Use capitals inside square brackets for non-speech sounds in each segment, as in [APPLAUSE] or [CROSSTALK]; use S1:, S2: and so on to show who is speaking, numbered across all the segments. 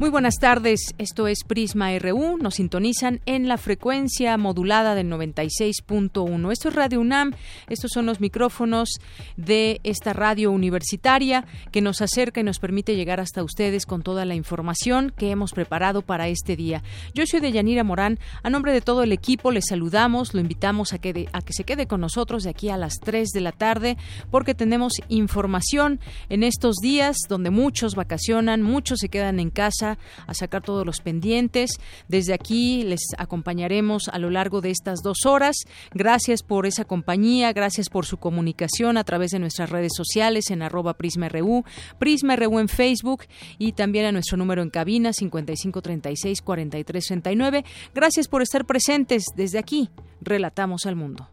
S1: Muy buenas tardes, esto es Prisma RU, nos sintonizan en la frecuencia modulada del 96.1. Esto es Radio UNAM, estos son los micrófonos de esta radio universitaria que nos acerca y nos permite llegar hasta ustedes con toda la información que hemos preparado para este día. Yo soy Deyanira Morán, a nombre de todo el equipo les saludamos, lo invitamos a que, a que se quede con nosotros de aquí a las 3 de la tarde porque tenemos información en estos días donde muchos vacacionan, muchos se quedan en casa a sacar todos los pendientes. Desde aquí les acompañaremos a lo largo de estas dos horas. Gracias por esa compañía, gracias por su comunicación a través de nuestras redes sociales en arroba PrismaRU, PrismaRU en Facebook y también a nuestro número en cabina 5536-4339. Gracias por estar presentes desde aquí. Relatamos al mundo.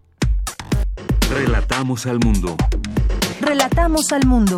S2: Relatamos al mundo.
S3: Relatamos al mundo.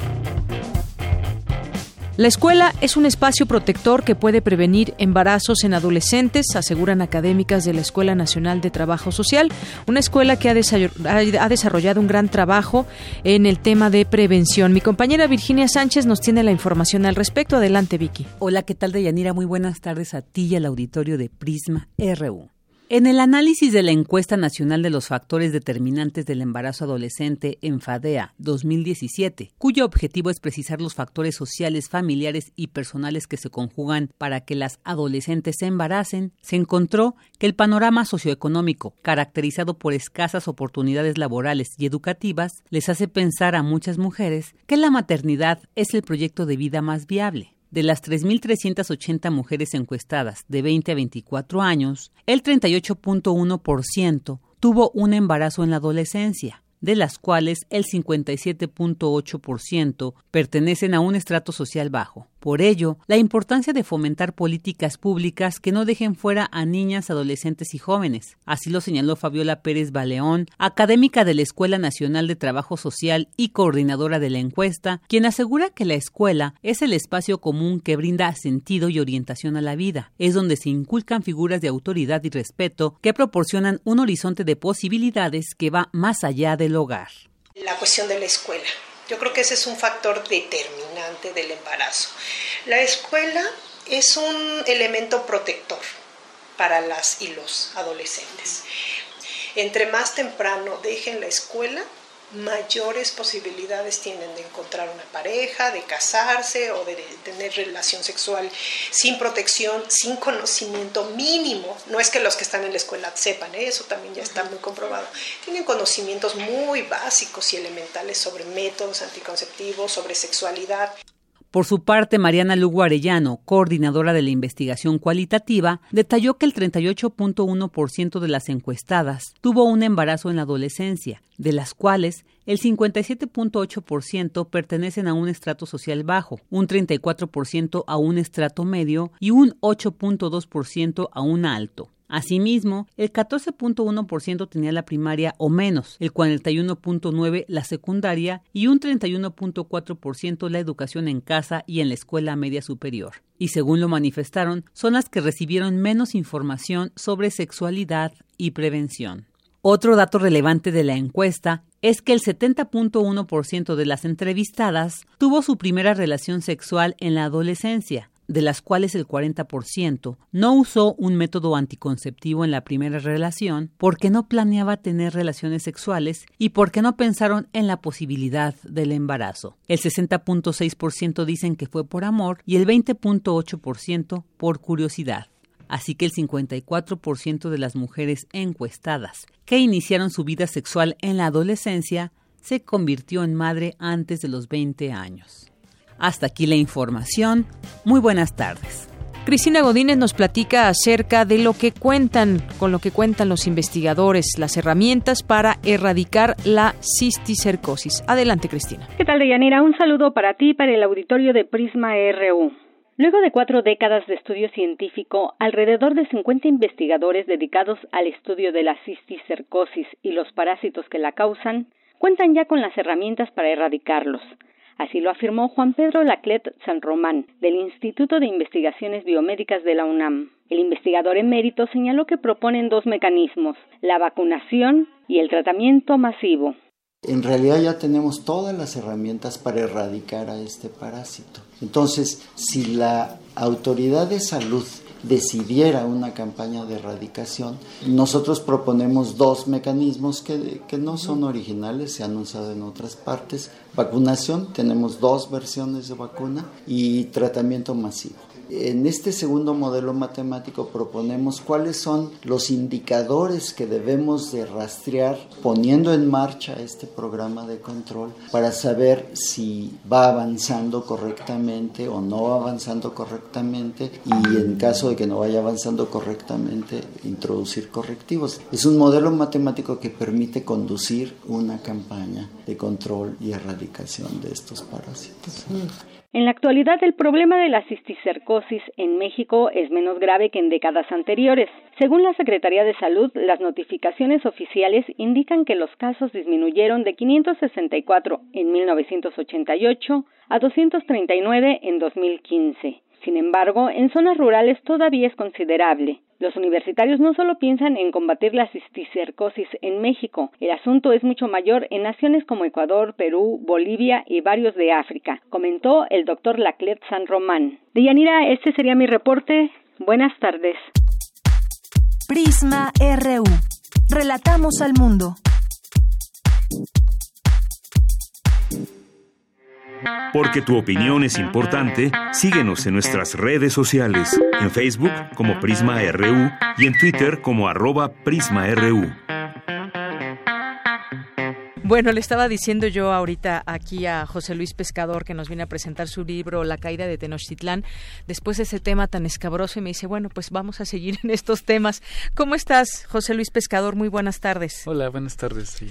S1: La escuela es un espacio protector que puede prevenir embarazos en adolescentes, aseguran académicas de la Escuela Nacional de Trabajo Social, una escuela que ha desarrollado un gran trabajo en el tema de prevención. Mi compañera Virginia Sánchez nos tiene la información al respecto. Adelante, Vicky.
S4: Hola, ¿qué tal, Deyanira? Muy buenas tardes a ti y al auditorio de Prisma RU. En el análisis de la encuesta nacional de los factores determinantes del embarazo adolescente en FADEA 2017, cuyo objetivo es precisar los factores sociales, familiares y personales que se conjugan para que las adolescentes se embaracen, se encontró que el panorama socioeconómico, caracterizado por escasas oportunidades laborales y educativas, les hace pensar a muchas mujeres que la maternidad es el proyecto de vida más viable. De las 3.380 mujeres encuestadas de 20 a 24 años, el 38.1% tuvo un embarazo en la adolescencia, de las cuales el 57.8% pertenecen a un estrato social bajo. Por ello, la importancia de fomentar políticas públicas que no dejen fuera a niñas, adolescentes y jóvenes. Así lo señaló Fabiola Pérez Baleón, académica de la Escuela Nacional de Trabajo Social y coordinadora de la encuesta, quien asegura que la escuela es el espacio común que brinda sentido y orientación a la vida. Es donde se inculcan figuras de autoridad y respeto que proporcionan un horizonte de posibilidades que va más allá del hogar.
S5: La cuestión de la escuela yo creo que ese es un factor determinante del embarazo. La escuela es un elemento protector para las y los adolescentes. Entre más temprano dejen la escuela, mayores posibilidades tienen de encontrar una pareja, de casarse o de tener relación sexual sin protección, sin conocimiento mínimo. No es que los que están en la escuela sepan, ¿eh? eso también ya está muy comprobado. Tienen conocimientos muy básicos y elementales sobre métodos anticonceptivos, sobre sexualidad.
S4: Por su parte, Mariana Lugo Arellano, coordinadora de la investigación cualitativa, detalló que el 38.1% de las encuestadas tuvo un embarazo en la adolescencia, de las cuales el 57.8% pertenecen a un estrato social bajo, un 34% a un estrato medio y un 8.2% a un alto. Asimismo, el 14.1% tenía la primaria o menos, el 41.9% la secundaria y un 31.4% la educación en casa y en la escuela media superior. Y según lo manifestaron, son las que recibieron menos información sobre sexualidad y prevención. Otro dato relevante de la encuesta es que el 70.1% de las entrevistadas tuvo su primera relación sexual en la adolescencia, de las cuales el 40% no usó un método anticonceptivo en la primera relación porque no planeaba tener relaciones sexuales y porque no pensaron en la posibilidad del embarazo. El 60.6% dicen que fue por amor y el 20.8% por curiosidad. Así que el 54% de las mujeres encuestadas que iniciaron su vida sexual en la adolescencia se convirtió en madre antes de los 20 años. Hasta aquí la información. Muy buenas tardes.
S1: Cristina Godínez nos platica acerca de lo que cuentan, con lo que cuentan los investigadores, las herramientas para erradicar la cisticercosis. Adelante, Cristina.
S6: ¿Qué tal, Deyanira? Un saludo para ti y para el auditorio de Prisma RU. Luego de cuatro décadas de estudio científico, alrededor de 50 investigadores dedicados al estudio de la cisticercosis y los parásitos que la causan, cuentan ya con las herramientas para erradicarlos. Así lo afirmó Juan Pedro Laclet San Román, del Instituto de Investigaciones Biomédicas de la UNAM. El investigador emérito señaló que proponen dos mecanismos, la vacunación y el tratamiento masivo.
S7: En realidad ya tenemos todas las herramientas para erradicar a este parásito. Entonces, si la autoridad de salud decidiera una campaña de erradicación, nosotros proponemos dos mecanismos que, que, no son originales, se han usado en otras partes. Vacunación, tenemos dos versiones de vacuna y tratamiento masivo. En este segundo modelo matemático proponemos cuáles son los indicadores que debemos de rastrear poniendo en marcha este programa de control para saber si va avanzando correctamente o no va avanzando correctamente y en caso de que no vaya avanzando correctamente introducir correctivos. Es un modelo matemático que permite conducir una campaña de control y erradicación de estos parásitos.
S6: En la actualidad, el problema de la cisticercosis en México es menos grave que en décadas anteriores. Según la Secretaría de Salud, las notificaciones oficiales indican que los casos disminuyeron de 564 en 1988 a 239 en 2015. Sin embargo, en zonas rurales todavía es considerable. Los universitarios no solo piensan en combatir la cisticercosis en México, el asunto es mucho mayor en naciones como Ecuador, Perú, Bolivia y varios de África, comentó el doctor Laclet San Román. Deyanira, este sería mi reporte. Buenas tardes.
S3: Prisma RU. Relatamos al mundo.
S2: Porque tu opinión es importante, síguenos en nuestras redes sociales, en Facebook como Prisma RU y en Twitter como arroba PrismaRU.
S1: Bueno, le estaba diciendo yo ahorita aquí a José Luis Pescador que nos viene a presentar su libro La caída de Tenochtitlán, después de ese tema tan escabroso y me dice, bueno, pues vamos a seguir en estos temas. ¿Cómo estás, José Luis Pescador? Muy buenas tardes.
S8: Hola, buenas tardes.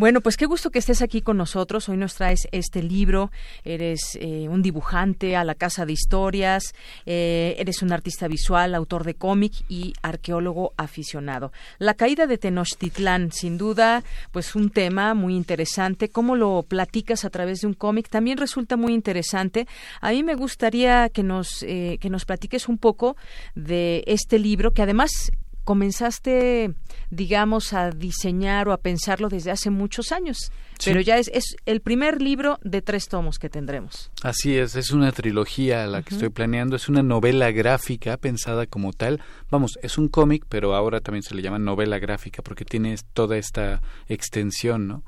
S1: Bueno, pues qué gusto que estés aquí con nosotros. Hoy nos traes este libro. Eres eh, un dibujante a la Casa de Historias, eh, eres un artista visual, autor de cómic y arqueólogo aficionado. La caída de Tenochtitlán, sin duda, pues un tema muy interesante. ¿Cómo lo platicas a través de un cómic? También resulta muy interesante. A mí me gustaría que nos, eh, que nos platiques un poco de este libro, que además comenzaste, digamos, a diseñar o a pensarlo desde hace muchos años. Pero ya es, es, el primer libro de tres tomos que tendremos.
S8: Así es, es una trilogía la que estoy planeando, es una novela gráfica pensada como tal. Vamos, es un cómic, pero ahora también se le llama novela gráfica porque tiene toda esta extensión, ¿no?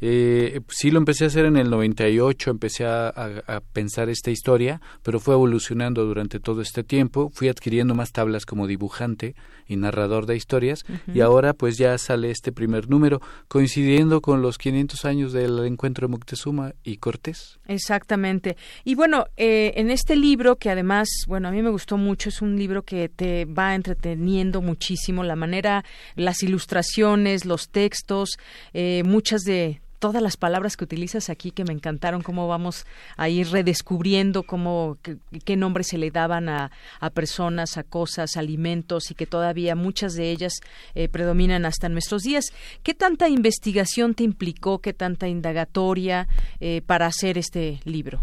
S8: eh, sí lo empecé a hacer en el 98, empecé a, a, a pensar esta historia, pero fue evolucionando durante todo este tiempo. Fui adquiriendo más tablas como dibujante y narrador de historias y ahora pues ya sale este primer número coincidiendo con los 500 años del encuentro de Moctezuma y Cortés.
S1: Exactamente. Y bueno, eh, en este libro que además, bueno, a mí me gustó mucho, es un libro que te va entreteniendo muchísimo, la manera, las ilustraciones, los textos, eh, muchas de todas las palabras que utilizas aquí que me encantaron, cómo vamos a ir redescubriendo cómo, qué, qué nombres se le daban a, a, personas, a cosas, alimentos y que todavía muchas de ellas eh, predominan hasta nuestros días. ¿Qué tanta investigación te implicó, qué tanta indagatoria eh, para hacer este libro?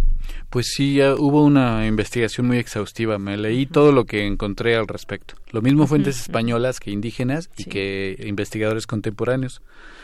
S8: Pues sí, ya hubo una investigación muy exhaustiva. Me leí uh -huh. todo lo que encontré al respecto. Lo mismo fuentes uh -huh. españolas que indígenas y sí. que investigadores contemporáneos.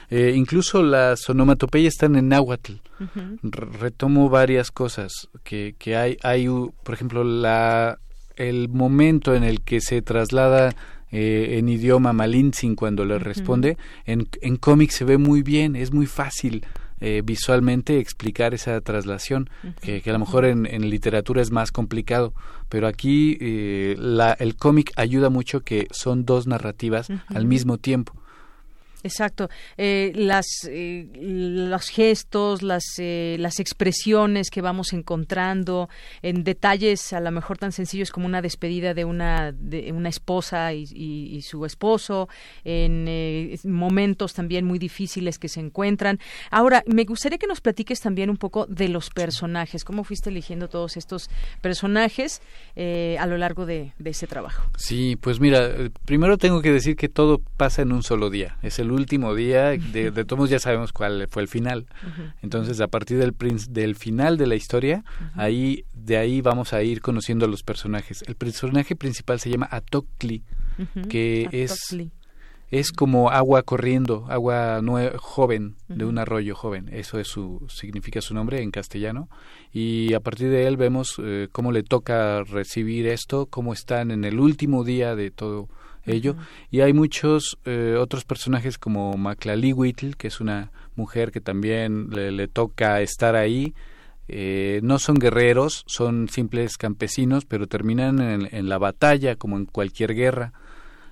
S8: Eh, incluso las onomatopeyas están en náhuatl. Uh -huh. Retomo varias cosas que, que hay, hay, por ejemplo, la el momento en el que se traslada eh, en idioma malintzin cuando le responde, en, en cómic se ve muy bien, es muy fácil eh, visualmente explicar esa traslación, que, a lo mejor en, literatura es más complicado, pero aquí eh, la, el cómic ayuda mucho que son dos narrativas al mismo tiempo.
S1: Exacto. Eh, las, eh, los gestos, las, eh, las expresiones que vamos encontrando en detalles a lo mejor tan sencillos como una despedida de una, de una esposa y, y, su esposo, en eh, momentos también muy difíciles que se encuentran. Ahora, me gustaría que nos platiques también un poco de los personajes. ¿Cómo fuiste eligiendo todos estos personajes a lo largo de, de ese trabajo?
S8: Sí, pues mira, primero tengo que decir que todo pasa en un solo día. Es el último día, de, de todos ya sabemos cuál fue el final. Entonces, a partir del, del final de la historia, ahí de ahí vamos a ir conociendo a los personajes. El personaje principal se llama Atokli, que es es como agua corriendo, agua joven de un arroyo joven. Eso es su significa su nombre en castellano. Y a partir de él vemos eh, cómo le toca recibir esto, cómo están en el último día de todo ello. Y hay muchos eh, otros personajes como Maclaliwitl, que es una mujer que también le, toca estar ahí. Eh, no son guerreros, son simples campesinos, pero terminan en, la batalla como en cualquier guerra.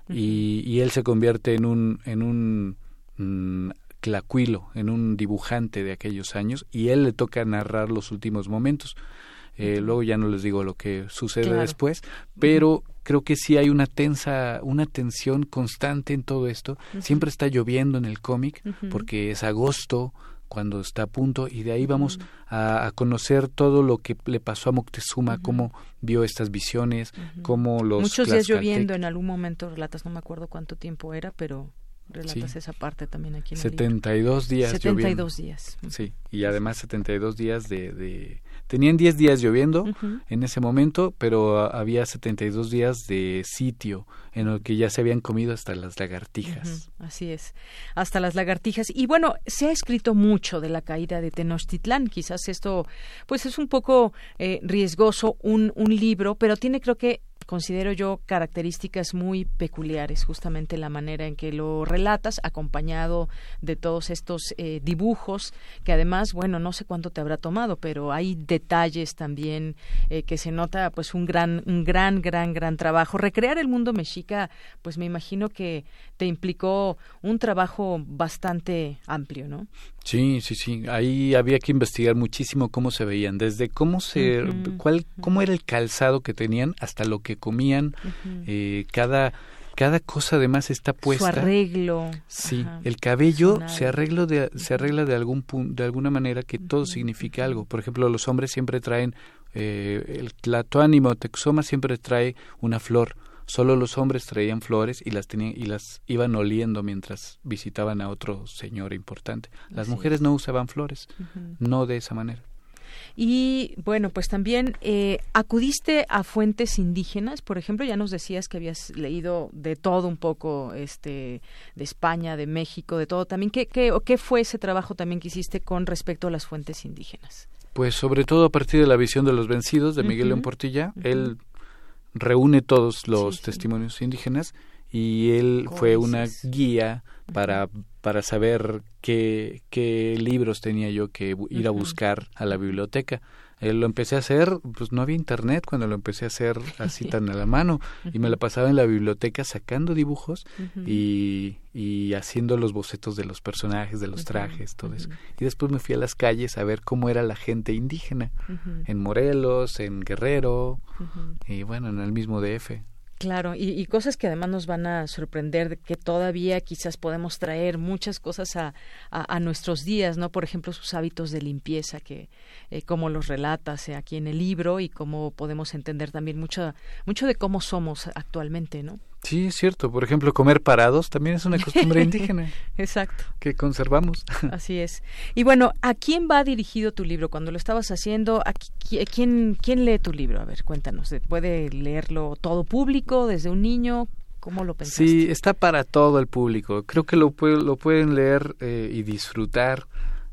S8: y, él se convierte en un, en un mm, clacuilo, en un dibujante de aquellos años, y él le toca narrar los últimos momentos. Eh, luego ya no les digo lo que sucede después, pero creo que sí hay una tensa, una tensión constante en todo esto. Siempre está lloviendo en el cómic porque es agosto cuando está a punto y de ahí vamos a, conocer todo lo que le pasó a Moctezuma, cómo vio estas visiones, cómo los
S1: muchos días lloviendo en algún momento relatas, no me acuerdo cuánto tiempo era, pero relatas esa parte también aquí en
S8: 72 días
S1: 72 días.
S8: Sí, y además 72 días de, de Tenían 10 días lloviendo en ese momento, pero había 72 días de sitio en el que ya se habían comido hasta las lagartijas.
S1: Así es, hasta las lagartijas. Y bueno, se ha escrito mucho de la caída de Tenochtitlán. Quizás esto, pues es un poco eh, riesgoso un, un libro, pero tiene creo que considero yo características muy peculiares, justamente la manera en que lo relatas, acompañado de todos estos eh, dibujos, que además, bueno, no sé cuánto te habrá tomado, pero hay detalles también eh, que se nota, pues un gran, un gran, gran, gran trabajo. Recrear el mundo mexica, pues me imagino que te implicó un trabajo bastante amplio, ¿no?
S8: Sí, sí, sí. Ahí había que investigar muchísimo cómo se veían, desde cómo se, cuál, cómo era el calzado que tenían hasta lo que comían, eh, cada cada cosa además está puesta.
S1: Su arreglo.
S8: Sí, el cabello se arregla de se arregla de algún de alguna manera que todo significa algo. Por ejemplo, los hombres siempre traen eh, el tlatoánimo texoma siempre trae una flor. Solo los hombres traían flores y las tenían y las iban oliendo mientras visitaban a otro señor importante. Las mujeres no usaban flores, no de esa manera.
S1: Y bueno, pues también eh, acudiste a fuentes indígenas, por ejemplo, ya nos decías que habías leído de todo un poco, este, de España, de México, de todo. También, ¿qué, qué, qué fue ese trabajo también que hiciste con respecto a las fuentes indígenas?
S8: Pues sobre todo a partir de la visión de los vencidos de Miguel León Portilla, él reúne todos los testimonios indígenas y él fue una guía para, para saber qué, qué libros tenía yo que ir a buscar a la biblioteca. Eh, lo empecé a hacer, pues no había internet cuando lo empecé a hacer así [LAUGHS] tan a la mano y me la pasaba en la biblioteca sacando dibujos y, y haciendo los bocetos de los personajes, de los trajes, todo eso. Y después me fui a las calles a ver cómo era la gente indígena, en Morelos, en Guerrero y bueno, en el mismo DF.
S1: Claro, y, cosas que además nos van a sorprender, de que todavía quizás podemos traer muchas cosas a, a, nuestros días, ¿no? Por ejemplo, sus hábitos de limpieza, que eh, como los relatas eh, aquí en el libro y cómo podemos entender también mucho, mucho de cómo somos actualmente, ¿no?
S8: Sí, es cierto. Por ejemplo, comer parados también es una costumbre [LAUGHS] indígena.
S1: Exacto.
S8: Que conservamos. [LAUGHS]
S1: Así es. Y bueno, ¿a quién va dirigido tu libro? Cuando lo estabas haciendo, ¿a quién, quién lee tu libro? A ver, cuéntanos. ¿Puede leerlo todo público, desde un niño? ¿Cómo lo pensaste?
S8: Sí, está para todo el público. Creo que lo, lo pueden leer eh, y disfrutar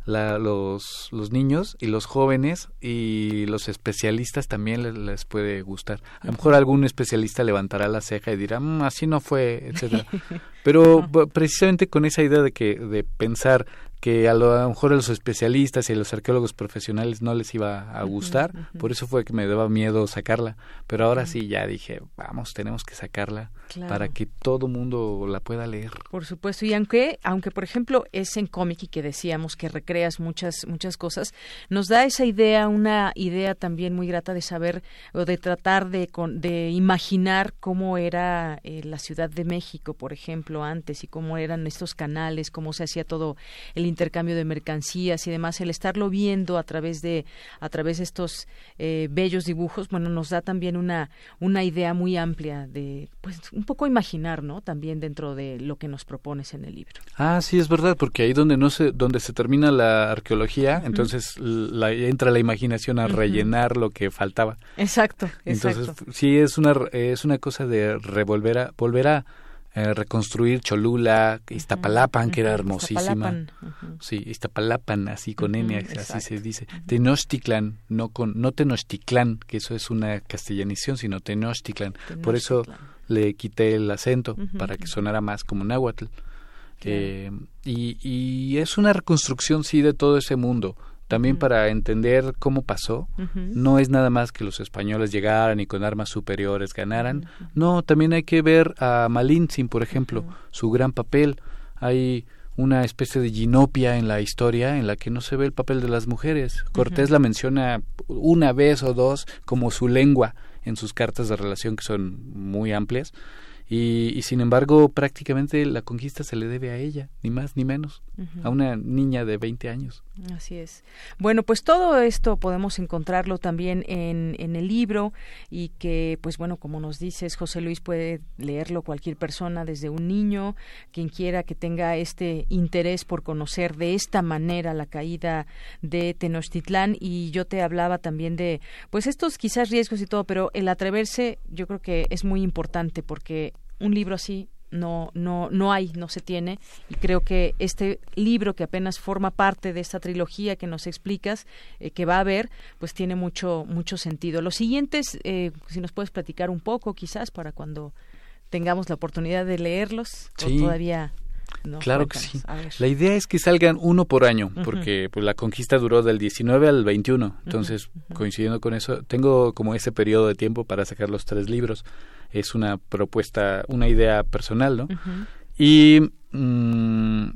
S8: la, los, los niños y los jóvenes y los especialistas también les, puede gustar. A lo mejor algún especialista levantará la ceja y dirá, mm, así no fue, etcétera. [LAUGHS] Pero precisamente con esa idea de que de pensar que a lo, mejor a los especialistas y a los arqueólogos profesionales no les iba a gustar, por eso fue que me daba miedo sacarla, pero ahora sí ya dije, vamos, tenemos que sacarla para que todo mundo la pueda leer.
S1: Por supuesto, y aunque aunque por ejemplo es en cómic y que decíamos que recreas muchas muchas cosas, nos da esa idea, una idea también muy grata de saber o de tratar de de imaginar cómo era eh, la Ciudad de México, por ejemplo, antes y cómo eran estos canales, cómo se hacía todo el intercambio de mercancías y demás, el estarlo viendo a través de a través de estos eh, bellos dibujos, bueno, nos da también una una idea muy amplia de pues un poco imaginar, ¿no? También dentro de lo que nos propones en el libro.
S8: Ah, sí, es verdad, porque ahí donde no se donde se termina la arqueología, entonces la, entra la imaginación a rellenar lo que faltaba.
S1: Exacto,
S8: Entonces, sí es una es una cosa de revolver a volver a eh, reconstruir Cholula, Iztapalapan, que era hermosísima. Sí, Iztapalapan, así con N, así se dice. Tenochtitlan, no con no Tenochtitlan, que eso es una castellanización, sino Tenochtitlan. Por eso le quité el acento para que sonara más como náhuatl. Eh, y, y es una reconstrucción, sí, de todo ese mundo también para entender cómo pasó. No es nada más que los españoles llegaran y con armas superiores ganaran. No, también hay que ver a Malintzin, por ejemplo, su gran papel. Hay una especie de ginopia en la historia en la que no se ve el papel de las mujeres. Cortés la menciona una vez o dos como su lengua en sus cartas de relación que son muy amplias y, sin embargo, prácticamente la conquista se le debe a ella, ni más ni menos, a una niña de 20 años.
S1: Así es. Bueno, pues todo esto podemos encontrarlo también en, en el libro y que, pues bueno, como nos dices, José Luis puede leerlo cualquier persona, desde un niño, quien quiera que tenga este interés por conocer de esta manera la caída de Tenochtitlán. Y yo te hablaba también de, pues estos quizás riesgos y todo, pero el atreverse yo creo que es muy importante porque un libro así no no no hay no se tiene y creo que este libro que apenas forma parte de esta trilogía que nos explicas eh, que va a haber pues tiene mucho mucho sentido los siguientes eh, si nos puedes platicar un poco quizás para cuando tengamos la oportunidad de leerlos
S8: sí.
S1: todavía
S8: claro que sí. La idea es que salgan uno por año, porque pues, la conquista duró del 19 al 21. Entonces, coincidiendo con eso, tengo como ese periodo de tiempo para sacar los tres libros. Es una propuesta, una idea personal, ¿no? Y mm,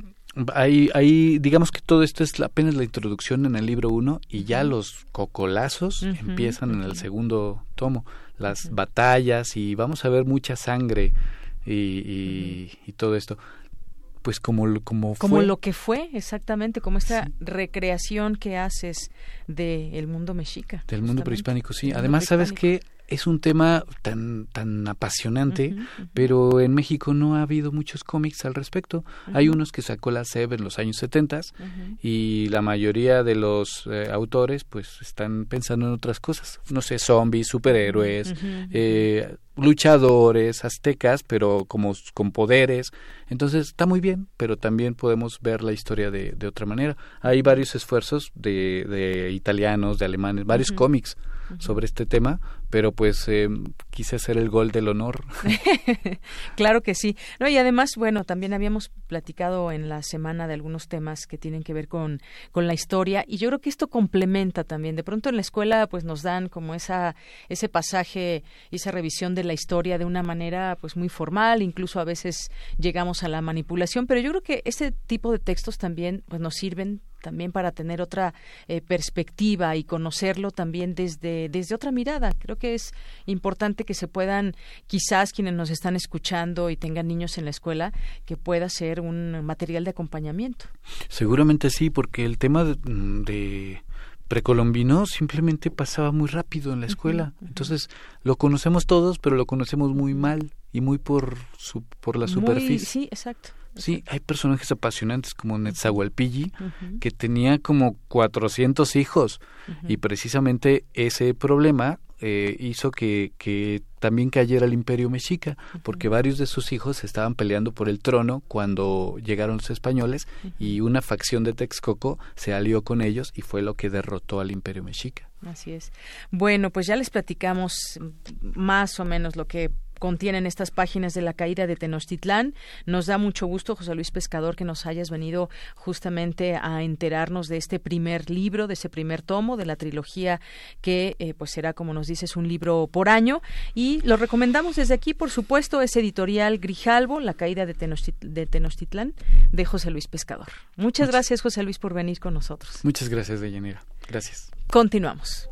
S8: ahí, digamos que todo esto es apenas la introducción en el libro uno y ya los cocolazos empiezan en el segundo tomo, las batallas y vamos a ver mucha sangre y, y, todo esto pues como como
S1: como lo que fue exactamente como esta recreación que haces del mundo mexica
S8: del mundo prehispánico sí. además sabes que es un tema tan tan apasionante, pero en México no ha habido muchos cómics al respecto. Hay unos que sacó la SEB en los años 70 y la mayoría de los eh, autores pues están pensando en otras cosas. No sé, zombies, superhéroes, eh, luchadores, aztecas, pero como con poderes. Entonces está muy bien, pero también podemos ver la historia de, de otra manera. Hay varios esfuerzos de, de italianos, de alemanes, varios cómics sobre este tema, pero pues eh, quise hacer el gol del honor. [LAUGHS]
S1: claro que sí. No, y además, bueno, también habíamos platicado en la semana de algunos temas que tienen que ver con, con la historia y yo creo que esto complementa también. De pronto en la escuela pues nos dan como esa, ese pasaje, esa revisión de la historia de una manera pues muy formal, incluso a veces llegamos a la manipulación, pero yo creo que ese tipo de textos también pues nos sirven también para tener otra eh, perspectiva y conocerlo también desde, desde otra mirada. Creo que es importante que se puedan, quizás quienes nos están escuchando y tengan niños en la escuela, que pueda ser un material de acompañamiento.
S8: Seguramente sí, porque el tema de, precolombino simplemente pasaba muy rápido en la escuela. Entonces, lo conocemos todos, pero lo conocemos muy mal y muy por su, por la superficie.
S1: sí, exacto.
S8: Sí, hay personajes apasionantes como Netzahualpilli, que tenía como 400 hijos, y precisamente ese problema eh, hizo que, que también cayera el imperio mexica, porque varios de sus hijos estaban peleando por el trono cuando llegaron los españoles y una facción de Texcoco se alió con ellos y fue lo que derrotó al imperio mexica.
S1: Así es. Bueno, pues ya les platicamos más o menos lo que contienen estas páginas de la caída de Tenochtitlán. Nos da mucho gusto, José Luis Pescador, que nos hayas venido justamente a enterarnos de este primer libro, de ese primer tomo de la trilogía que eh, pues será, como nos dices, un libro por año. Y lo recomendamos desde aquí, por supuesto, es editorial Grijalvo, La caída de, Tenochtitlán, de José Luis Pescador. Muchas, gracias, José Luis, por venir con nosotros.
S8: Muchas gracias, Deyanira. Gracias.
S1: Continuamos.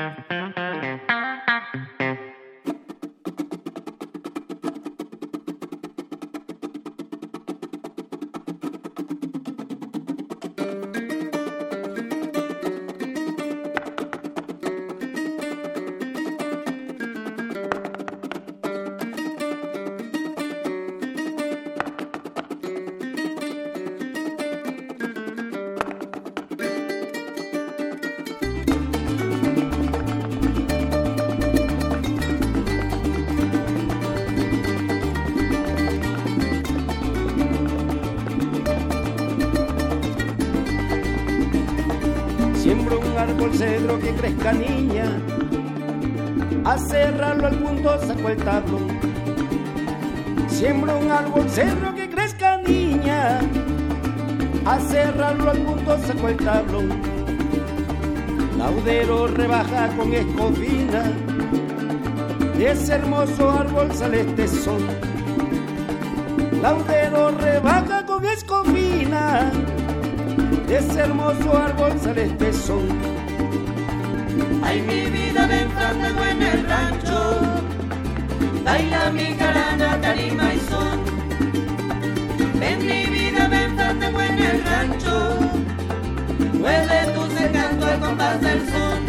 S9: Con escobina ese hermoso árbol sale este sol. Laudero rebaja con escobina ese hermoso árbol sale este sol.
S10: Ay, mi vida, ven fandango en el rancho, baila mi carana, tarima y son. Ven mi vida, ven en el rancho, mueve tu encanto al compás del son.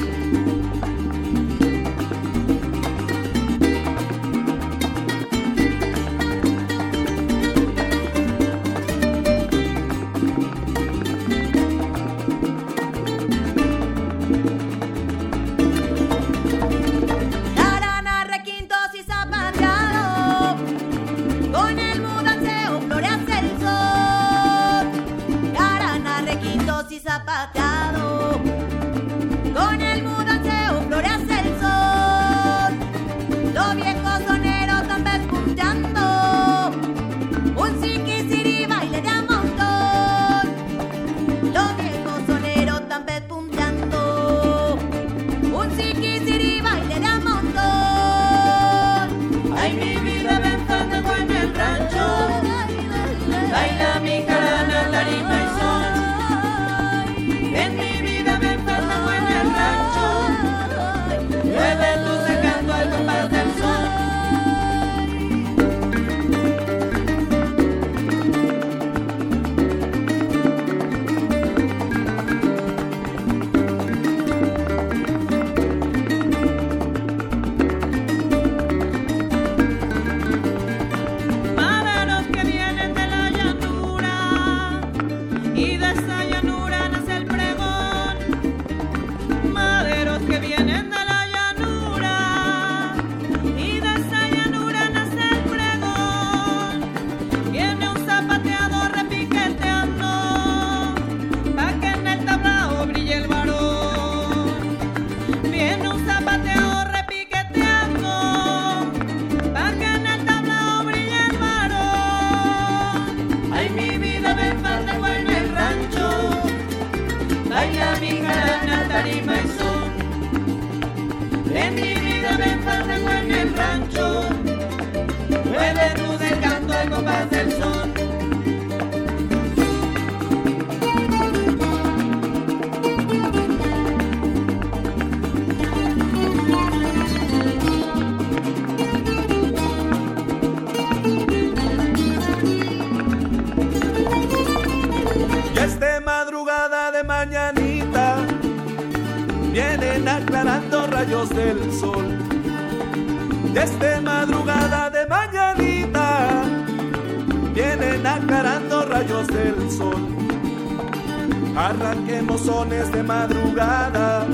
S11: Arranquemos sones de madrugada,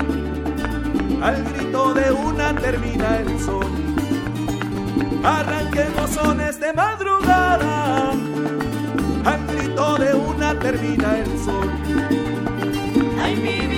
S11: al grito de una termina el sol. Arranquemos sones de madrugada, al grito de una termina el sol.
S12: Ay, mi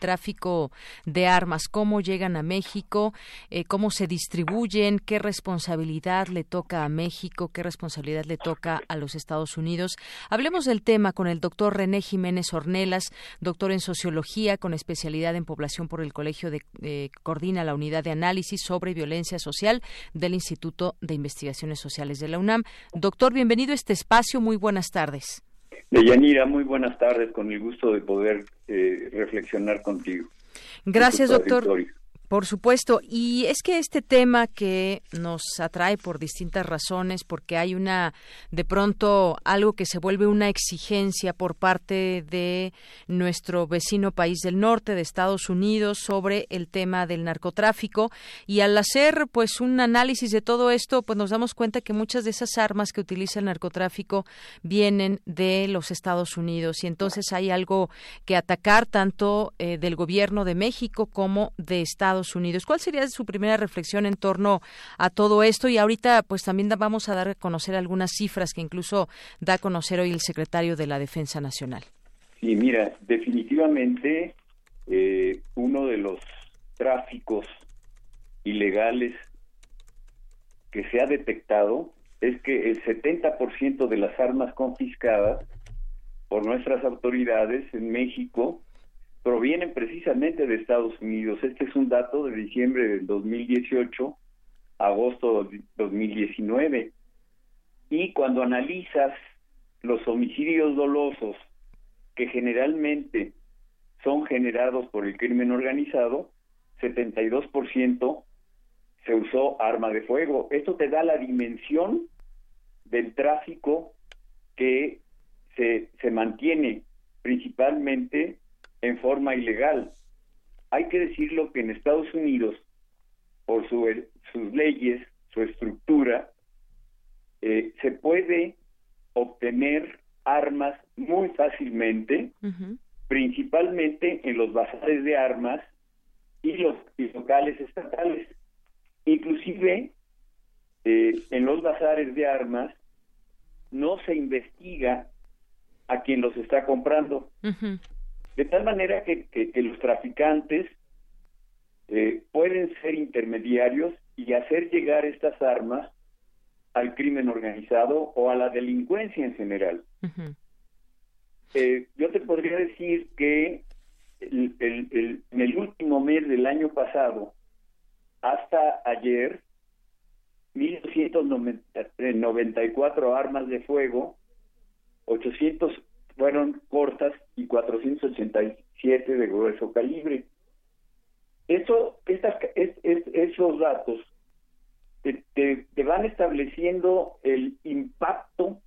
S1: tráfico de armas, cómo llegan a México, eh, cómo se distribuyen, qué responsabilidad le toca a México, qué responsabilidad le toca a los Estados Unidos. Hablemos del tema con el doctor René Jiménez Ornelas, doctor en sociología con especialidad en población por el Colegio de eh, coordina la unidad de análisis sobre violencia social del Instituto de Investigaciones Sociales de la UNAM. Doctor, bienvenido a este espacio. Muy buenas tardes.
S13: Deyanira, muy buenas tardes, con el gusto de poder eh, reflexionar contigo.
S1: Gracias, doctor. Por supuesto, y es que este tema que nos atrae por distintas razones, porque hay una, de pronto, algo que se vuelve una exigencia por parte de nuestro vecino país del norte, de Estados Unidos, sobre el tema del narcotráfico, y al hacer, pues, un análisis de todo esto, pues nos damos cuenta que muchas de esas armas que utiliza el narcotráfico vienen de los Estados Unidos, y entonces hay algo que atacar tanto eh, del gobierno de México como de Estados Unidos. ¿Cuál sería su primera reflexión en torno a todo esto? Y ahorita, pues también vamos a dar a conocer algunas cifras que incluso da a conocer hoy el secretario de la Defensa Nacional.
S13: Sí, mira, definitivamente eh, uno de los tráficos ilegales que se ha detectado es que el 70% de las armas confiscadas por nuestras autoridades en México provienen precisamente de Estados Unidos. Este es un dato de diciembre del 2018, agosto de 2019. Y cuando analizas los homicidios dolosos que generalmente son generados por el crimen organizado, 72% se usó arma de fuego. Esto te da la dimensión del tráfico que se, se mantiene principalmente en forma ilegal. Hay que decirlo que en Estados Unidos, por su, sus leyes, su estructura, eh, se puede obtener armas muy fácilmente, principalmente en los bazares de armas y los locales estatales. Inclusive eh, en los bazares de armas no se investiga a quien los está comprando. De tal manera que, los traficantes eh, pueden ser intermediarios y hacer llegar estas armas al crimen organizado o a la delincuencia en general. Eh, yo te podría decir que en el último mes del año pasado, hasta ayer, 1.294 armas de fuego, 800 fueron cortas y 487 de grueso calibre. Eso, estas, esos datos te, van estableciendo el impacto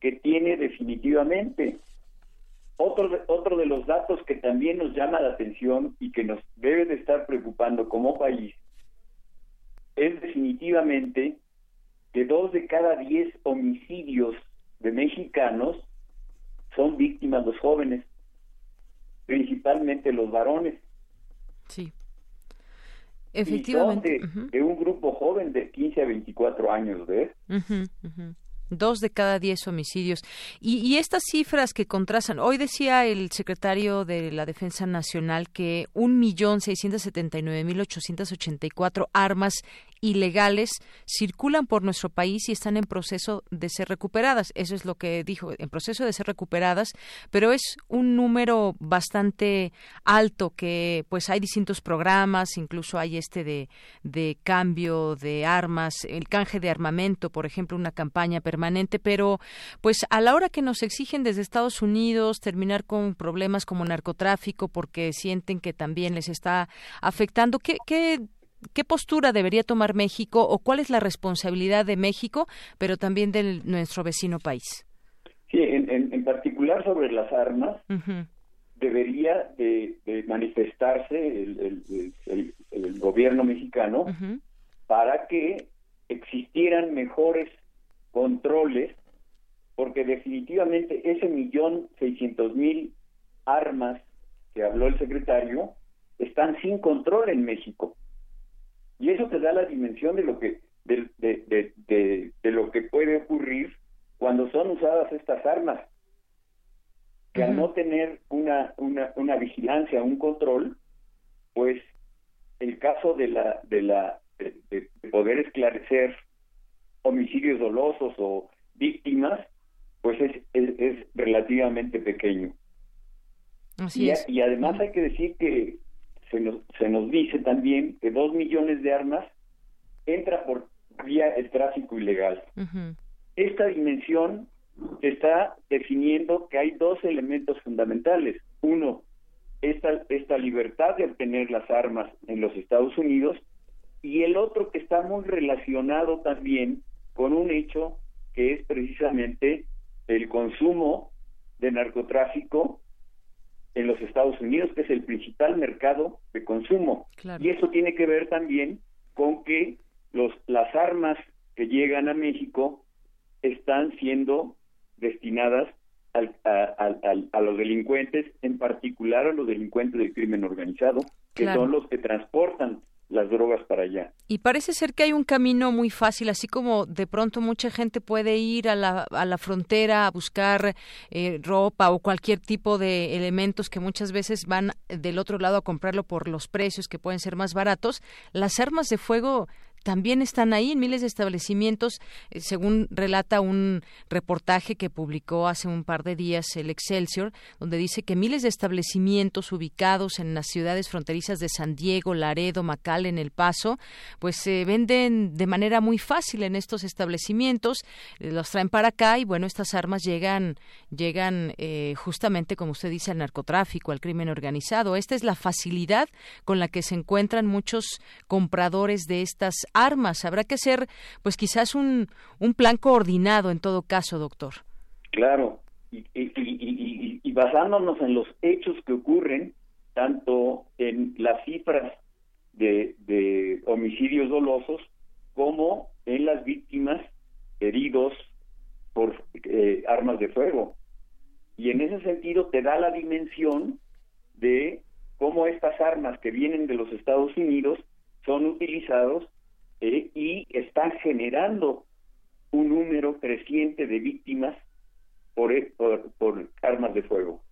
S13: que tiene definitivamente. Otro, otro de los datos que también nos llama la atención y que nos debe de estar preocupando como país es definitivamente que dos de cada diez homicidios de mexicanos son víctimas los jóvenes, principalmente los varones.
S1: Sí. Efectivamente.
S13: de, un grupo joven de 15 a 24 años, ¿ves?
S1: Dos de cada diez homicidios. Y, estas cifras que contrastan, hoy decía el secretario de la Defensa Nacional que un millón seiscientos setenta y nueve mil ochocientos ochenta y cuatro armas ilegales circulan por nuestro país y están en proceso de ser recuperadas. Eso es lo que dijo, en proceso de ser recuperadas, pero es un número bastante alto que pues hay distintos programas, incluso hay este de, de cambio de armas, el canje de armamento, por ejemplo, una campaña permanente, pero pues a la hora que nos exigen desde Estados Unidos terminar con problemas como narcotráfico porque sienten que también les está afectando, ¿qué, qué ¿Qué postura debería tomar México o cuál es la responsabilidad de México, pero también de nuestro vecino país?
S13: Sí, en, particular sobre las armas, debería de, manifestarse el, gobierno mexicano para que existieran mejores controles, porque definitivamente ese millón seiscientos mil armas que habló el secretario están sin control en México. Y eso te da la dimensión de lo que de, de, de, de, lo que puede ocurrir cuando son usadas estas armas que al no tener una, una, una vigilancia, un control, pues el caso de la de la de, poder esclarecer homicidios dolosos o víctimas, pues es, es, relativamente pequeño.
S1: Así
S13: y,
S1: es.
S13: y además hay que decir que se nos, se nos dice también que dos millones de armas entra por vía el tráfico ilegal. Esta dimensión está definiendo que hay dos elementos fundamentales. Uno, esta, esta libertad de obtener las armas en los Estados Unidos y el otro que está muy relacionado también con un hecho que es precisamente el consumo de narcotráfico en los Estados Unidos, que es el principal mercado de consumo. Y eso tiene que ver también con que los, las armas que llegan a México están siendo destinadas al, a, los delincuentes, en particular a los delincuentes del crimen organizado, que son los que transportan las drogas para allá.
S1: Y parece ser que hay un camino muy fácil, así como de pronto mucha gente puede ir a la, a la frontera a buscar eh, ropa o cualquier tipo de elementos que muchas veces van del otro lado a comprarlo por los precios que pueden ser más baratos. Las armas de fuego también están ahí en miles de establecimientos, eh, según relata un reportaje que publicó hace un par de días el Excelsior, donde dice que miles de establecimientos ubicados en las ciudades fronterizas de San Diego, Laredo, en El Paso, pues se venden de manera muy fácil en estos establecimientos, eh, los traen para acá y bueno, estas armas llegan, llegan eh, justamente, como usted dice, al narcotráfico, al crimen organizado. Esta es la facilidad con la que se encuentran muchos compradores de estas armas. Habrá que hacer, pues quizás un, un plan coordinado en todo caso, doctor.
S13: Claro, y, y, basándonos en los hechos que ocurren, tanto en las cifras de, de homicidios dolosos como en las víctimas heridos por eh, armas de fuego. Y en ese sentido te da la dimensión de cómo estas armas que vienen de los Estados Unidos son utilizados eh, y están generando un número creciente de víctimas por, e, por, por armas de fuego.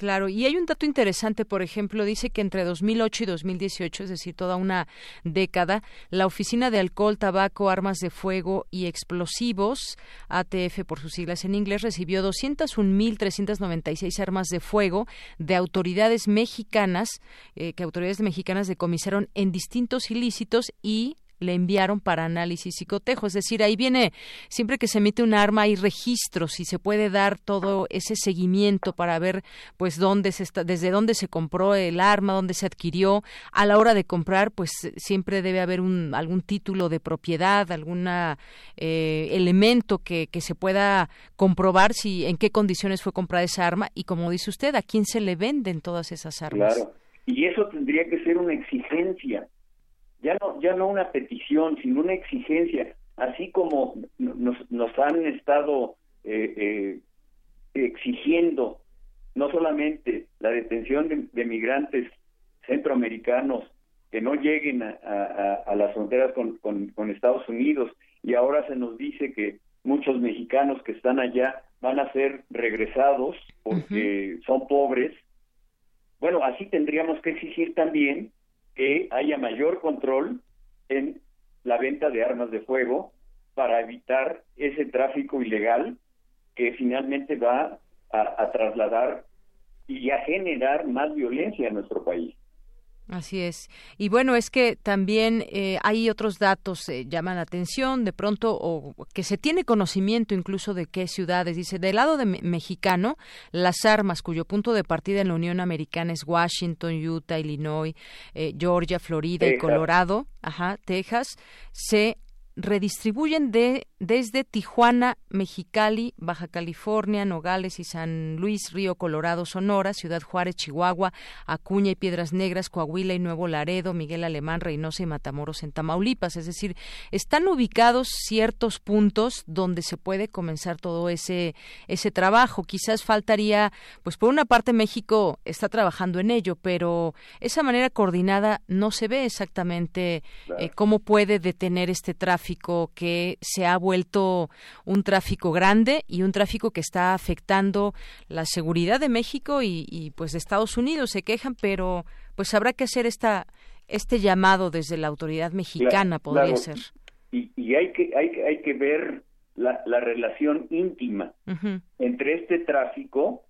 S1: Claro, y hay un dato interesante, por ejemplo, dice que entre 2008 y 2018, es decir, toda una década, la Oficina de Alcohol, Tabaco, Armas de Fuego y Explosivos, ATF por sus siglas en inglés, recibió 201.396 armas de fuego de autoridades mexicanas, eh, que autoridades mexicanas decomisaron en distintos ilícitos y le enviaron para análisis y cotejo. Es decir, ahí viene, siempre que se emite un arma hay registros y se puede dar todo ese seguimiento para ver pues dónde se está, desde dónde se compró el arma, dónde se adquirió. A la hora de comprar, pues siempre debe haber un, algún título de propiedad, algún eh, elemento que, que se pueda comprobar si en qué condiciones fue comprada esa arma y como dice usted, a quién se le venden todas esas armas.
S13: Claro. Y eso tendría que ser una exigencia ya no, ya no una petición, sino una exigencia, así como nos, nos han estado eh, eh, exigiendo no solamente la detención de, migrantes centroamericanos que no lleguen a, las fronteras con, Estados Unidos y ahora se nos dice que muchos mexicanos que están allá van a ser regresados porque son pobres. Bueno, así tendríamos que exigir también que haya mayor control en la venta de armas de fuego para evitar ese tráfico ilegal que finalmente va a trasladar y a generar más violencia en nuestro país.
S1: Así es. Y bueno, es que también eh, hay otros datos que llaman la atención, de pronto, o que se tiene conocimiento incluso de qué ciudades. Dice, del lado de mexicano, las armas cuyo punto de partida en la Unión Americana es Washington, Utah, Illinois, eh, Georgia, Florida y Colorado, ajá, Texas, se redistribuyen de, desde Tijuana, Mexicali, Baja California, Nogales y San Luis, Río Colorado, Sonora, Ciudad Juárez, Chihuahua, Acuña y Piedras Negras, Coahuila y Nuevo Laredo, Miguel Alemán, Reynosa y Matamoros en Tamaulipas. Es decir, están ubicados ciertos puntos donde se puede comenzar todo ese, ese trabajo. Quizás faltaría, pues por una parte México está trabajando en ello, pero esa manera coordinada no se ve exactamente eh, cómo puede detener este tráfico que se ha vuelto un tráfico grande y un tráfico que está afectando la seguridad de México y, pues de Estados Unidos se quejan, pero pues habrá que hacer esta este llamado desde la autoridad mexicana podría ser.
S13: Y, y, hay que hay, hay que ver la, la relación íntima entre este tráfico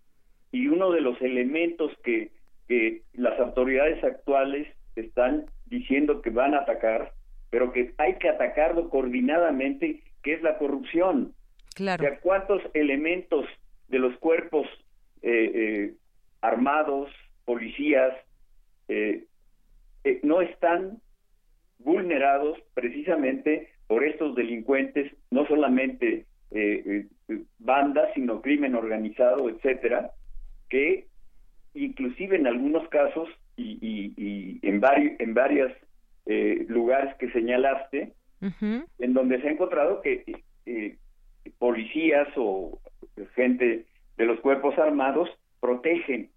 S13: y uno de los elementos que, que las autoridades actuales están diciendo que van a atacar pero que hay que atacarlo coordinadamente, que es la corrupción.
S1: Claro.
S13: ¿Cuántos elementos de los cuerpos eh, eh, armados, policías, eh, no están vulnerados precisamente por estos delincuentes, no solamente bandas, sino crimen organizado, etcétera, que inclusive en algunos casos y, y, y en, en varias eh, lugares que señalaste, en donde se ha encontrado que eh, policías o gente de los cuerpos armados protegen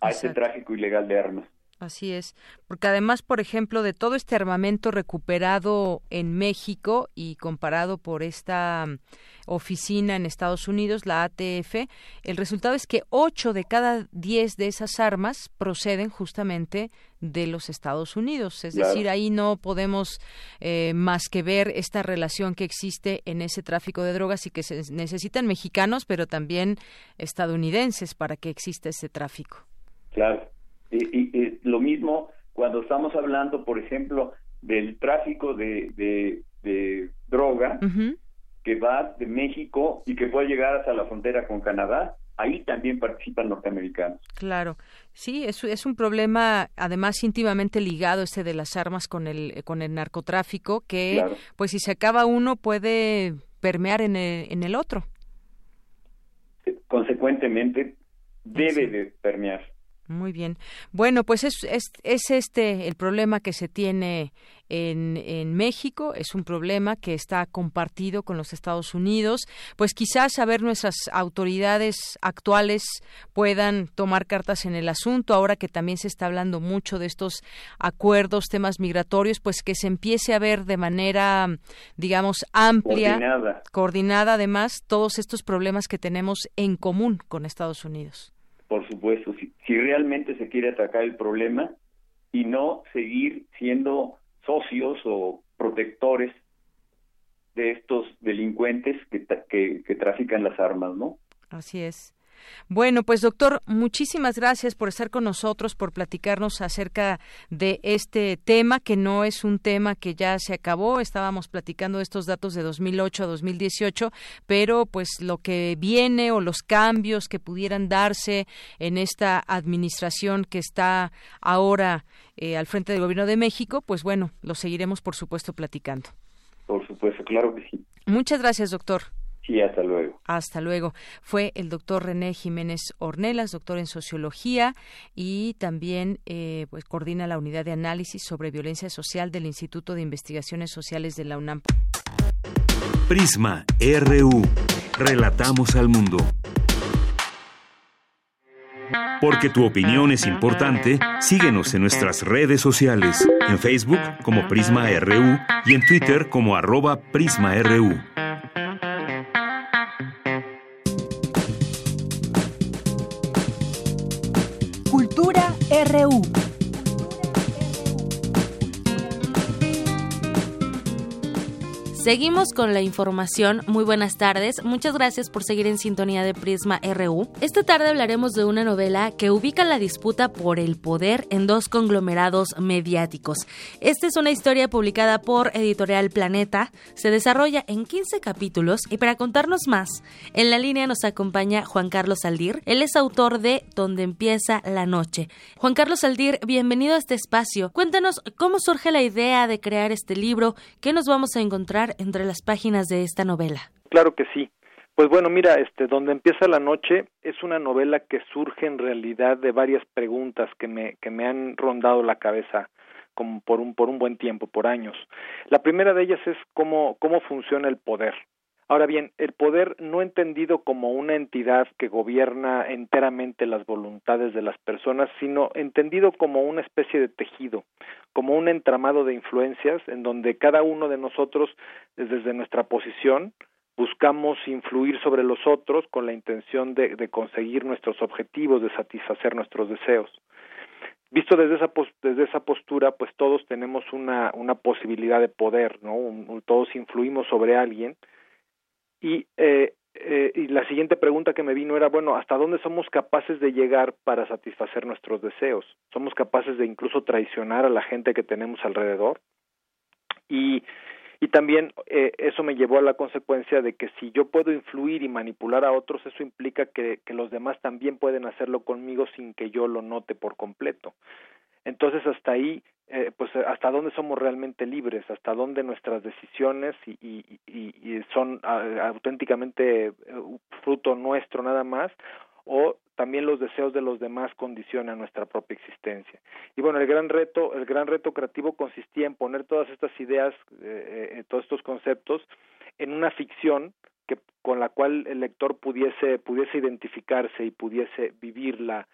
S13: a ese tráfico ilegal de armas.
S1: Así es, porque además, por ejemplo, de todo este armamento recuperado en México y comparado por esta mm, oficina en Estados Unidos, la ATF, el resultado es que ocho de cada diez de esas armas proceden justamente de los Estados Unidos. Es decir, ahí no podemos eh, más que ver esta relación que existe en ese tráfico de drogas y que se necesitan mexicanos, pero también estadounidenses para que exista ese tráfico.
S13: Claro. Y, lo mismo cuando estamos hablando, por ejemplo, del tráfico de, de, droga que va de México y que puede llegar hasta la frontera con Canadá. Ahí también participan norteamericanos.
S1: Claro, sí, es, es un problema además íntimamente ligado este de las armas con el, con el narcotráfico, que pues si se acaba uno puede permear en el, en el otro.
S13: Consecuentemente, debe de permear.
S1: Muy bien. Bueno, pues es, es, es, este el problema que se tiene en, en, México, es un problema que está compartido con los Estados Unidos. Pues quizás a ver nuestras autoridades actuales puedan tomar cartas en el asunto, ahora que también se está hablando mucho de estos acuerdos, temas migratorios, pues que se empiece a ver de manera, digamos, amplia,
S13: coordinada,
S1: coordinada además, todos estos problemas que tenemos en común con Estados Unidos
S13: por supuesto, si, si realmente se quiere atacar el problema y no seguir siendo socios o protectores de estos delincuentes que, que, trafican las armas, ¿no?
S1: Así es. Bueno, pues doctor, muchísimas gracias por estar con nosotros, por platicarnos acerca de este tema, que no es un tema que ya se acabó. Estábamos platicando estos datos de 2008 a 2018, pero pues lo que viene o los cambios que pudieran darse en esta administración que está ahora eh, al frente del Gobierno de México, pues bueno, lo seguiremos por supuesto platicando.
S13: Por supuesto, claro que sí.
S1: Muchas gracias, doctor.
S13: Sí, hasta luego.
S1: Hasta luego. Fue el doctor René Jiménez Ornelas, doctor en sociología y también eh, pues, coordina la unidad de análisis sobre violencia social del Instituto de Investigaciones Sociales de la UNAM.
S2: Prisma RU. Relatamos al mundo. Porque tu opinión es importante, síguenos en nuestras redes sociales, en Facebook como Prisma RU y en Twitter como arroba PrismaRU.
S3: RU.
S14: Seguimos con la información. Muy buenas tardes. Muchas gracias por seguir en sintonía de Prisma RU. Esta tarde hablaremos de una novela que ubica la disputa por el poder en dos conglomerados mediáticos. Esta es una historia publicada por Editorial Planeta. Se desarrolla en 15 capítulos y para contarnos más, en la línea nos acompaña Juan Carlos Aldir. Él es autor de Donde empieza la noche. Juan Carlos Aldir, bienvenido a este espacio. Cuéntanos cómo surge la idea de crear este libro, qué nos vamos a encontrar entre las páginas de esta novela?
S15: Claro que sí. Pues bueno, mira, este, donde empieza la noche es una novela que surge en realidad de varias preguntas que me que me han rondado la cabeza como por un por un buen tiempo, por años. La primera de ellas es cómo cómo funciona el poder. Ahora bien, el poder no entendido como una entidad que gobierna enteramente las voluntades de las personas, sino entendido como una especie de tejido, como un entramado de influencias en donde cada uno de nosotros, desde nuestra posición, buscamos influir sobre los otros con la intención de, conseguir nuestros objetivos, de satisfacer nuestros deseos. Visto desde esa, desde esa postura, pues todos tenemos una, una posibilidad de poder, ¿no? todos influimos sobre alguien y, eh, eh, y la siguiente pregunta que me vino era, bueno, ¿hasta dónde somos capaces de llegar para satisfacer nuestros deseos? ¿Somos capaces de incluso traicionar a la gente que tenemos alrededor? Y, y también eh, eso me llevó a la consecuencia de que si yo puedo influir y manipular a otros, eso implica que, que los demás también pueden hacerlo conmigo sin que yo lo note por completo. Entonces hasta ahí eh, pues eh, hasta dónde somos realmente libres, hasta dónde nuestras decisiones y, y, y, son ah, auténticamente eh, fruto nuestro nada más, o también los deseos de los demás condicionan nuestra propia existencia. Y bueno, el gran reto, el gran reto creativo consistía en poner todas estas ideas, eh, todos estos conceptos en una ficción que con la cual el lector pudiese pudiese identificarse y pudiese vivirla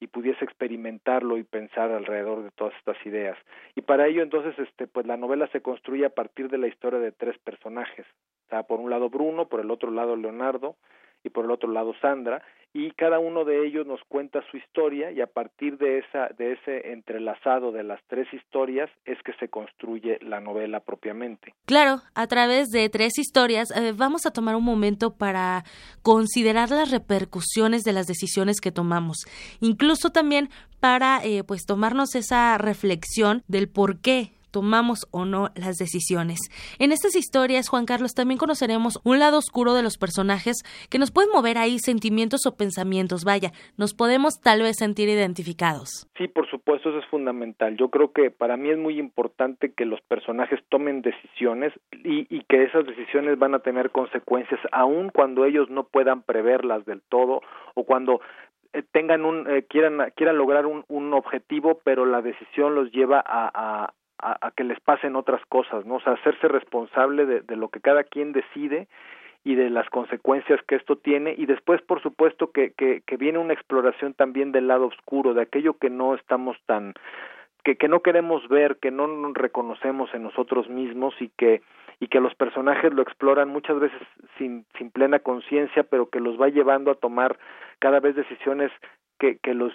S15: y pudiese experimentarlo y pensar alrededor de todas estas ideas. Y para ello entonces este pues la novela se construye a partir de la historia de tres personajes. O por un lado Bruno, por el otro lado Leonardo y por el otro lado Sandra y cada uno de ellos nos cuenta su historia y a partir de esa de ese entrelazado de las tres historias es que se construye la novela propiamente.
S14: Claro, a través de tres historias eh, vamos a tomar un momento para considerar las repercusiones de las decisiones que tomamos, incluso también para eh, pues tomarnos esa reflexión del por qué tomamos o no las decisiones. En estas historias, Juan Carlos, también conoceremos un lado oscuro de los personajes que nos pueden mover ahí sentimientos o pensamientos. Vaya, nos podemos tal vez sentir identificados.
S15: Sí, por supuesto, eso es fundamental. Yo creo que para mí es muy importante que los personajes tomen decisiones y, que esas decisiones van a tener consecuencias, aun cuando ellos no puedan preverlas del todo o cuando eh, tengan un eh, quieran quieran lograr un, un objetivo pero la decisión los lleva a, que les pasen otras cosas, ¿no? O sea, hacerse responsable de, de, lo que cada quien decide y de las consecuencias que esto tiene y después por supuesto que, que, que viene una exploración también del lado oscuro, de aquello que no estamos tan que, que no queremos ver, que no nos reconocemos en nosotros mismos y que y que los personajes lo exploran muchas veces sin, sin plena conciencia, pero que los va llevando a tomar cada vez decisiones que, que los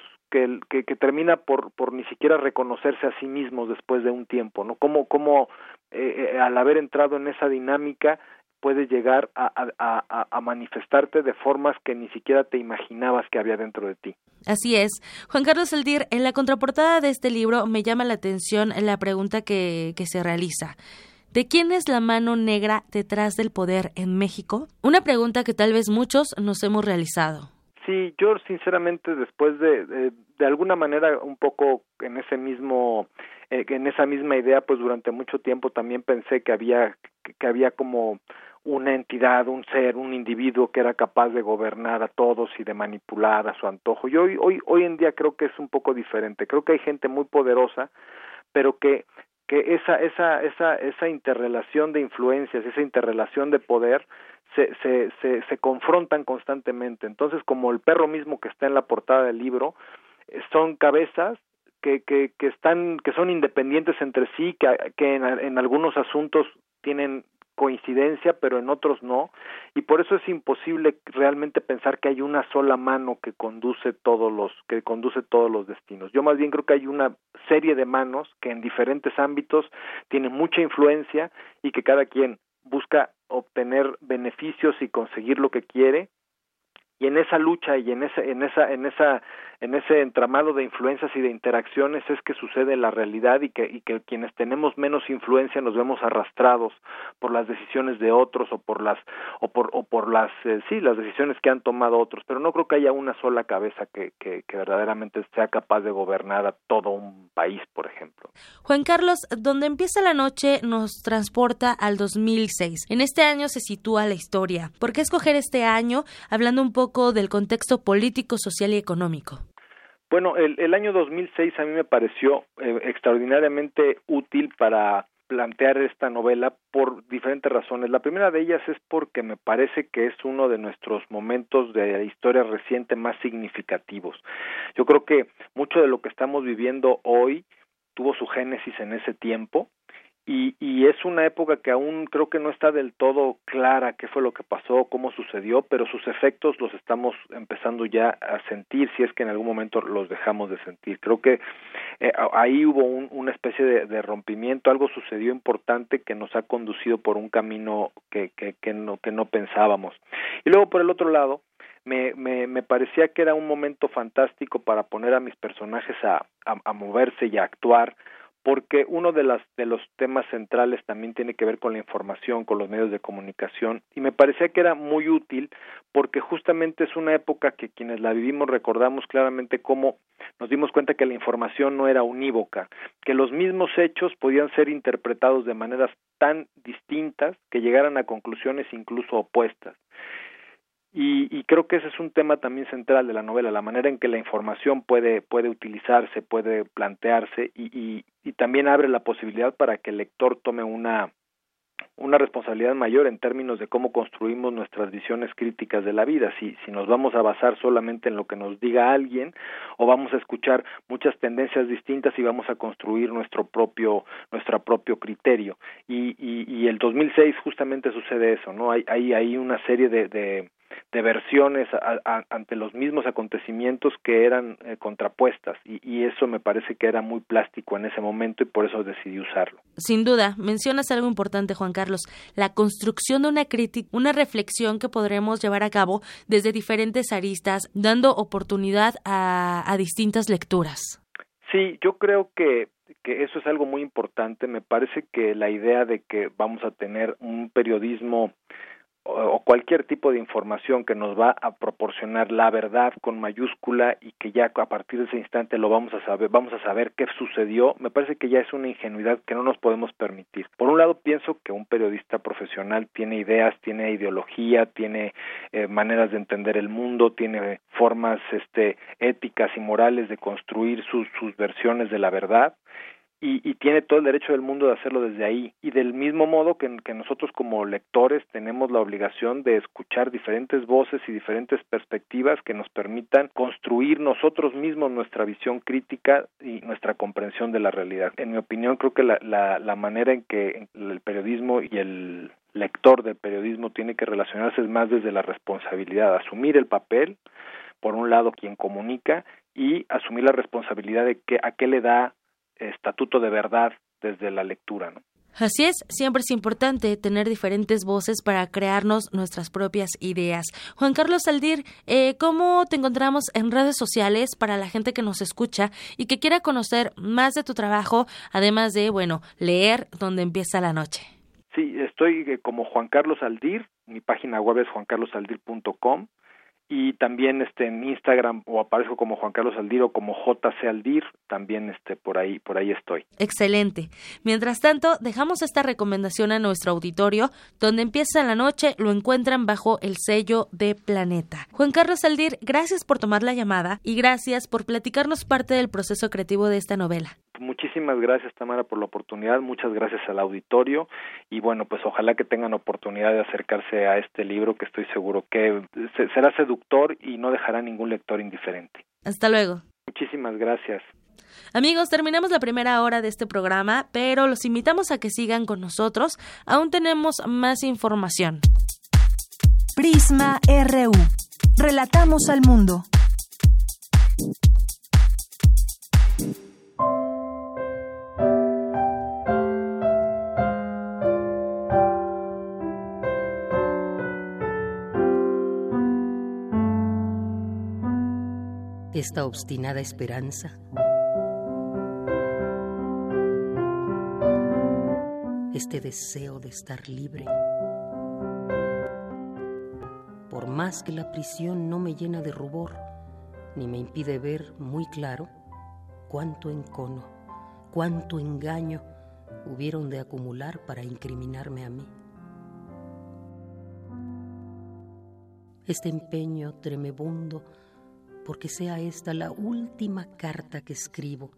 S15: que, que, termina por, por ni siquiera reconocerse a sí mismos después de un tiempo, ¿no? Cómo, cómo eh, eh, al haber entrado en esa dinámica puedes llegar a, a, a, manifestarte de formas que ni siquiera te imaginabas que había dentro de ti.
S14: Así es. Juan Carlos Eldir, en la contraportada de este libro me llama la atención la pregunta que, que se realiza. ¿De quién es la mano negra detrás del poder en México? Una pregunta que tal vez muchos nos hemos realizado.
S15: Sí, yo sinceramente después de, de, alguna manera un poco en ese mismo eh, en esa misma idea pues durante mucho tiempo también pensé que había que había como una entidad, un ser, un individuo que era capaz de gobernar a todos y de manipular a su antojo. Y hoy hoy hoy en día creo que es un poco diferente. Creo que hay gente muy poderosa, pero que que esa, esa, esa, esa interrelación de influencias, esa interrelación de poder se, se, se, se confrontan constantemente. Entonces, como el perro mismo que está en la portada del libro, son cabezas que, que, que están que son independientes entre sí que, que en, en algunos asuntos tienen coincidencia, pero en otros no, y por eso es imposible realmente pensar que hay una sola mano que conduce todos los que conduce todos los destinos. Yo más bien creo que hay una serie de manos que en diferentes ámbitos tienen mucha influencia y que cada quien busca obtener beneficios y conseguir lo que quiere y en esa lucha y en esa en esa en esa en ese entramado de influencias y de interacciones es que sucede la realidad y que, y que quienes tenemos menos influencia nos vemos arrastrados por las decisiones de otros o por las o por o por las eh, sí las decisiones que han tomado otros. Pero no creo que haya una sola cabeza que, que, que verdaderamente sea capaz de gobernar a todo un país por ejemplo.
S14: Juan Carlos donde empieza la noche nos transporta al 2006 en este año se sitúa la historia. ¿por qué escoger este año hablando un poco del contexto político social y económico
S15: bueno, el, el año 2006 a mí me pareció eh, extraordinariamente útil para plantear esta novela por diferentes razones. La primera de ellas es porque me parece que es uno de nuestros momentos de historia reciente más significativos. Yo creo que mucho de lo que estamos viviendo hoy tuvo su génesis en ese tiempo y, y es una época que aún creo que no está del todo clara qué fue lo que pasó, cómo sucedió, pero sus efectos los estamos empezando ya a sentir si es que en algún momento los dejamos de sentir. Creo que eh, ahí hubo un, una especie de, rompimiento, algo sucedió importante que nos ha conducido por un camino que, que, que, no, que no pensábamos. Y luego por el otro lado, me, me, me parecía que era un momento fantástico para poner a mis personajes a, a, a moverse y a actuar porque uno de, las, de los temas centrales también tiene que ver con la información, con los medios de comunicación, y me parecía que era muy útil porque justamente es una época que quienes la vivimos recordamos claramente cómo nos dimos cuenta que la información no era unívoca, que los mismos hechos podían ser interpretados de maneras tan distintas que llegaran a conclusiones incluso opuestas. Y, y, creo que ese es un tema también central de la novela, la manera en que la información puede, puede utilizarse, puede plantearse y, también abre la posibilidad para que el lector tome una, una responsabilidad mayor en términos de cómo construimos nuestras visiones críticas de la vida, si, si nos vamos a basar solamente en lo que nos diga alguien o vamos a escuchar muchas tendencias distintas y vamos a construir nuestro propio, nuestro propio criterio. Y, y, y el 2006 justamente sucede eso, ¿no? Hay, hay, hay una serie de, de de versiones a, a, ante los mismos acontecimientos que eran eh, contrapuestas y, y, eso me parece que era muy plástico en ese momento y por eso decidí usarlo.
S14: Sin duda, mencionas algo importante Juan Carlos, la construcción de una crítica, una reflexión que podremos llevar a cabo desde diferentes aristas, dando oportunidad a, a distintas lecturas.
S15: Sí, yo creo que que eso es algo muy importante. Me parece que la idea de que vamos a tener un periodismo o cualquier tipo de información que nos va a proporcionar la verdad con mayúscula y que ya a partir de ese instante lo vamos a saber, vamos a saber qué sucedió, me parece que ya es una ingenuidad que no nos podemos permitir. Por un lado pienso que un periodista profesional tiene ideas, tiene ideología, tiene eh, maneras de entender el mundo, tiene formas este éticas y morales de construir sus sus versiones de la verdad y, y, tiene todo el derecho del mundo de hacerlo desde ahí. Y del mismo modo que, que, nosotros como lectores tenemos la obligación de escuchar diferentes voces y diferentes perspectivas que nos permitan construir nosotros mismos nuestra visión crítica y nuestra comprensión de la realidad. En mi opinión, creo que la, la, la manera en que el periodismo y el lector del periodismo tiene que relacionarse más desde la responsabilidad, asumir el papel, por un lado, quien comunica, y asumir la responsabilidad de que a qué le da estatuto de verdad desde la lectura. ¿no?
S14: Así es, siempre es importante tener diferentes voces para crearnos nuestras propias ideas. Juan Carlos Aldir, eh, ¿cómo te encontramos en redes sociales para la gente que nos escucha y que quiera conocer más de tu trabajo, además de, bueno, leer donde empieza la noche?
S15: Sí, estoy eh, como Juan Carlos Aldir, mi página web es juancarlosaldir.com y también este en Instagram o aparezco como Juan Carlos Aldir o como JC Aldir, también este por ahí por ahí estoy.
S14: Excelente. Mientras tanto, dejamos esta recomendación a nuestro auditorio, donde empieza la noche lo encuentran bajo el sello de Planeta. Juan Carlos Aldir, gracias por tomar la llamada y gracias por platicarnos parte del proceso creativo de esta novela.
S15: Muchísimas gracias Tamara por la oportunidad, muchas gracias al auditorio y bueno, pues ojalá que tengan oportunidad de acercarse a este libro que estoy seguro que será seductor y no dejará ningún lector indiferente.
S14: Hasta luego.
S15: Muchísimas gracias.
S14: Amigos, terminamos la primera hora de este programa, pero los invitamos a que sigan con nosotros. Aún tenemos más información.
S3: Prisma RU. Relatamos al mundo.
S16: Esta obstinada esperanza. Este deseo de estar libre. Por más que la prisión no me llena de rubor, ni me impide ver muy claro cuánto encono, cuánto engaño hubieron de acumular para incriminarme a mí. Este empeño tremebundo porque sea esta la última carta que escribo,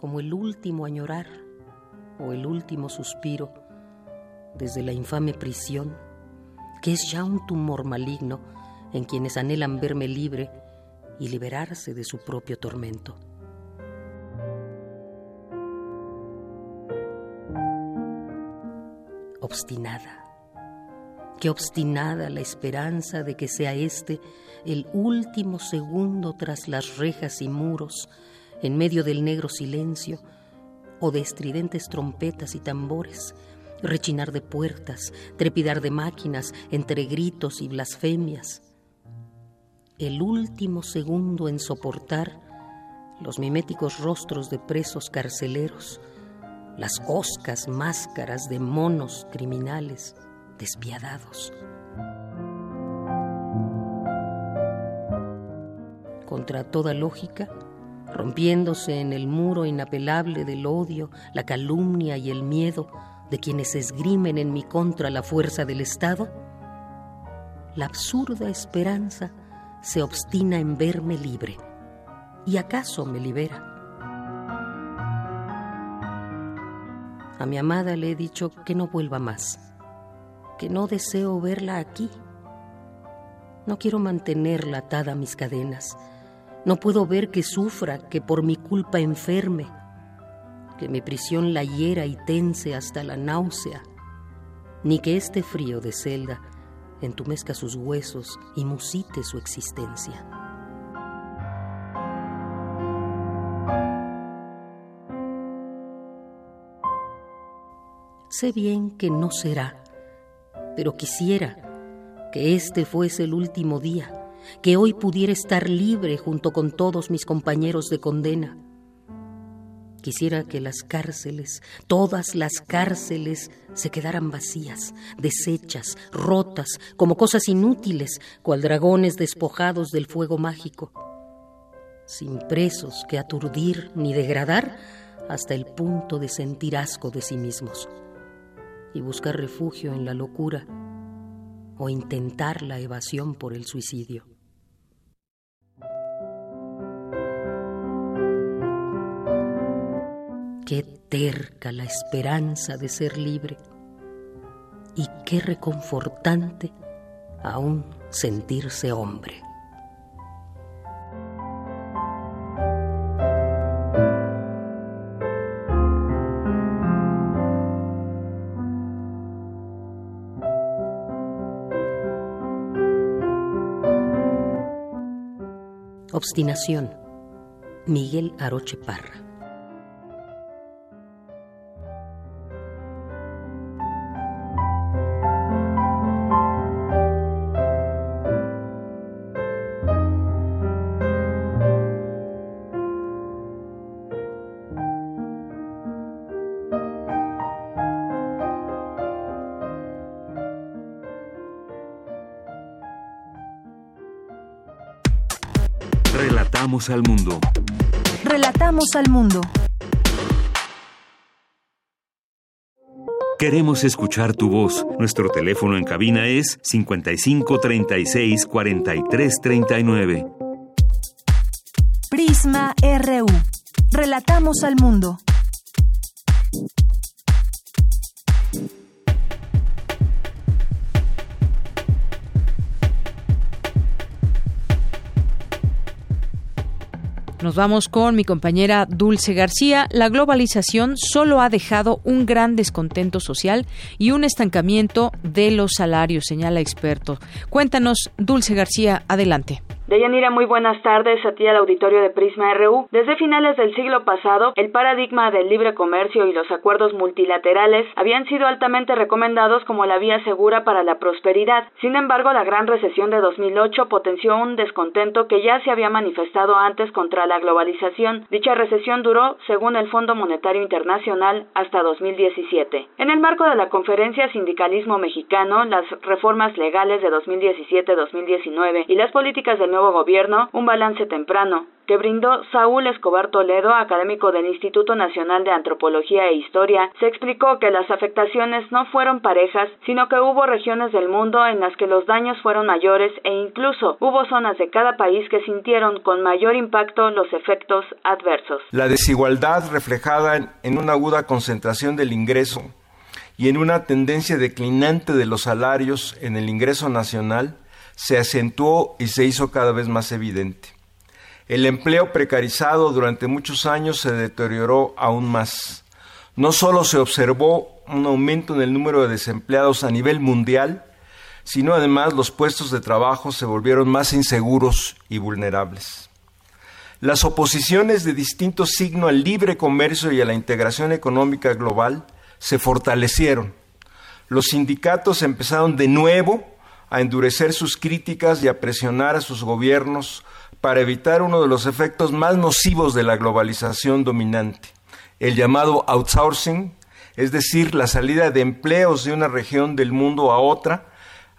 S16: como el último añorar o el último suspiro desde la infame prisión, que es ya un tumor maligno en quienes anhelan verme libre y liberarse de su propio tormento. Obstinada Qué obstinada la esperanza de que sea este el último segundo tras las rejas y muros, en medio del negro silencio, o de estridentes trompetas y tambores, rechinar de puertas, trepidar de máquinas entre gritos y blasfemias. El último segundo en soportar los miméticos rostros de presos carceleros, las oscas máscaras de monos criminales despiadados. Contra toda lógica, rompiéndose en el muro inapelable del odio, la calumnia y el miedo de quienes esgrimen en mi contra la fuerza del Estado, la absurda esperanza se obstina en verme libre y acaso me libera. A mi amada le he dicho que no vuelva más que no deseo verla aquí. No quiero mantenerla atada a mis cadenas. No puedo ver que sufra, que por mi culpa enferme, que mi prisión la hiera y tense hasta la náusea, ni que este frío de celda entumezca sus huesos y musite su existencia. Sé bien que no será pero quisiera que este fuese el último día, que hoy pudiera estar libre junto con todos mis compañeros de condena. Quisiera que las cárceles, todas las cárceles, se quedaran vacías, deshechas, rotas, como cosas inútiles, cual dragones despojados del fuego mágico, sin presos que aturdir ni degradar hasta el punto de sentir asco de sí mismos y buscar refugio en la locura o intentar la evasión por el suicidio. Qué terca la esperanza de ser libre y qué reconfortante aún sentirse hombre. Obstinación. Miguel Aroche Parra.
S2: Relatamos al mundo.
S3: Relatamos al mundo.
S2: Queremos escuchar tu voz. Nuestro teléfono en cabina es 55 36 43 39.
S3: Prisma RU. Relatamos al mundo.
S1: Nos vamos con mi compañera Dulce García. La globalización solo ha dejado un gran descontento social y un estancamiento de los salarios, señala experto. Cuéntanos, Dulce García, adelante.
S17: Deyanira, muy buenas tardes a ti al auditorio de Prisma RU. Desde finales del siglo pasado, el paradigma del libre comercio y los acuerdos multilaterales habían sido altamente recomendados como la vía segura para la prosperidad. Sin embargo, la gran recesión de 2008 potenció un descontento que ya se había manifestado antes contra la globalización. Dicha recesión duró, según el Fondo Monetario Internacional, hasta 2017. En el marco de la conferencia Sindicalismo Mexicano, las reformas legales de 2017-2019 y las políticas del nuevo gobierno un balance temprano, que brindó Saúl Escobar Toledo, académico del Instituto Nacional de Antropología e Historia, se explicó que las afectaciones no fueron parejas, sino que hubo regiones del mundo en las que los daños fueron mayores e incluso hubo zonas de cada país que sintieron con mayor impacto los efectos adversos.
S18: La desigualdad reflejada en una aguda concentración del ingreso y en una tendencia declinante de los salarios en el ingreso nacional se acentuó y se hizo cada vez más evidente. El empleo precarizado durante muchos años se deterioró aún más. No solo se observó un aumento en el número de desempleados a nivel mundial, sino además los puestos de trabajo se volvieron más inseguros y vulnerables. Las oposiciones de distinto signo al libre comercio y a la integración económica global se fortalecieron. Los sindicatos empezaron de nuevo a endurecer sus críticas y a presionar a sus gobiernos para evitar uno de los efectos más nocivos de la globalización dominante, el llamado outsourcing, es decir, la salida de empleos de una región del mundo a otra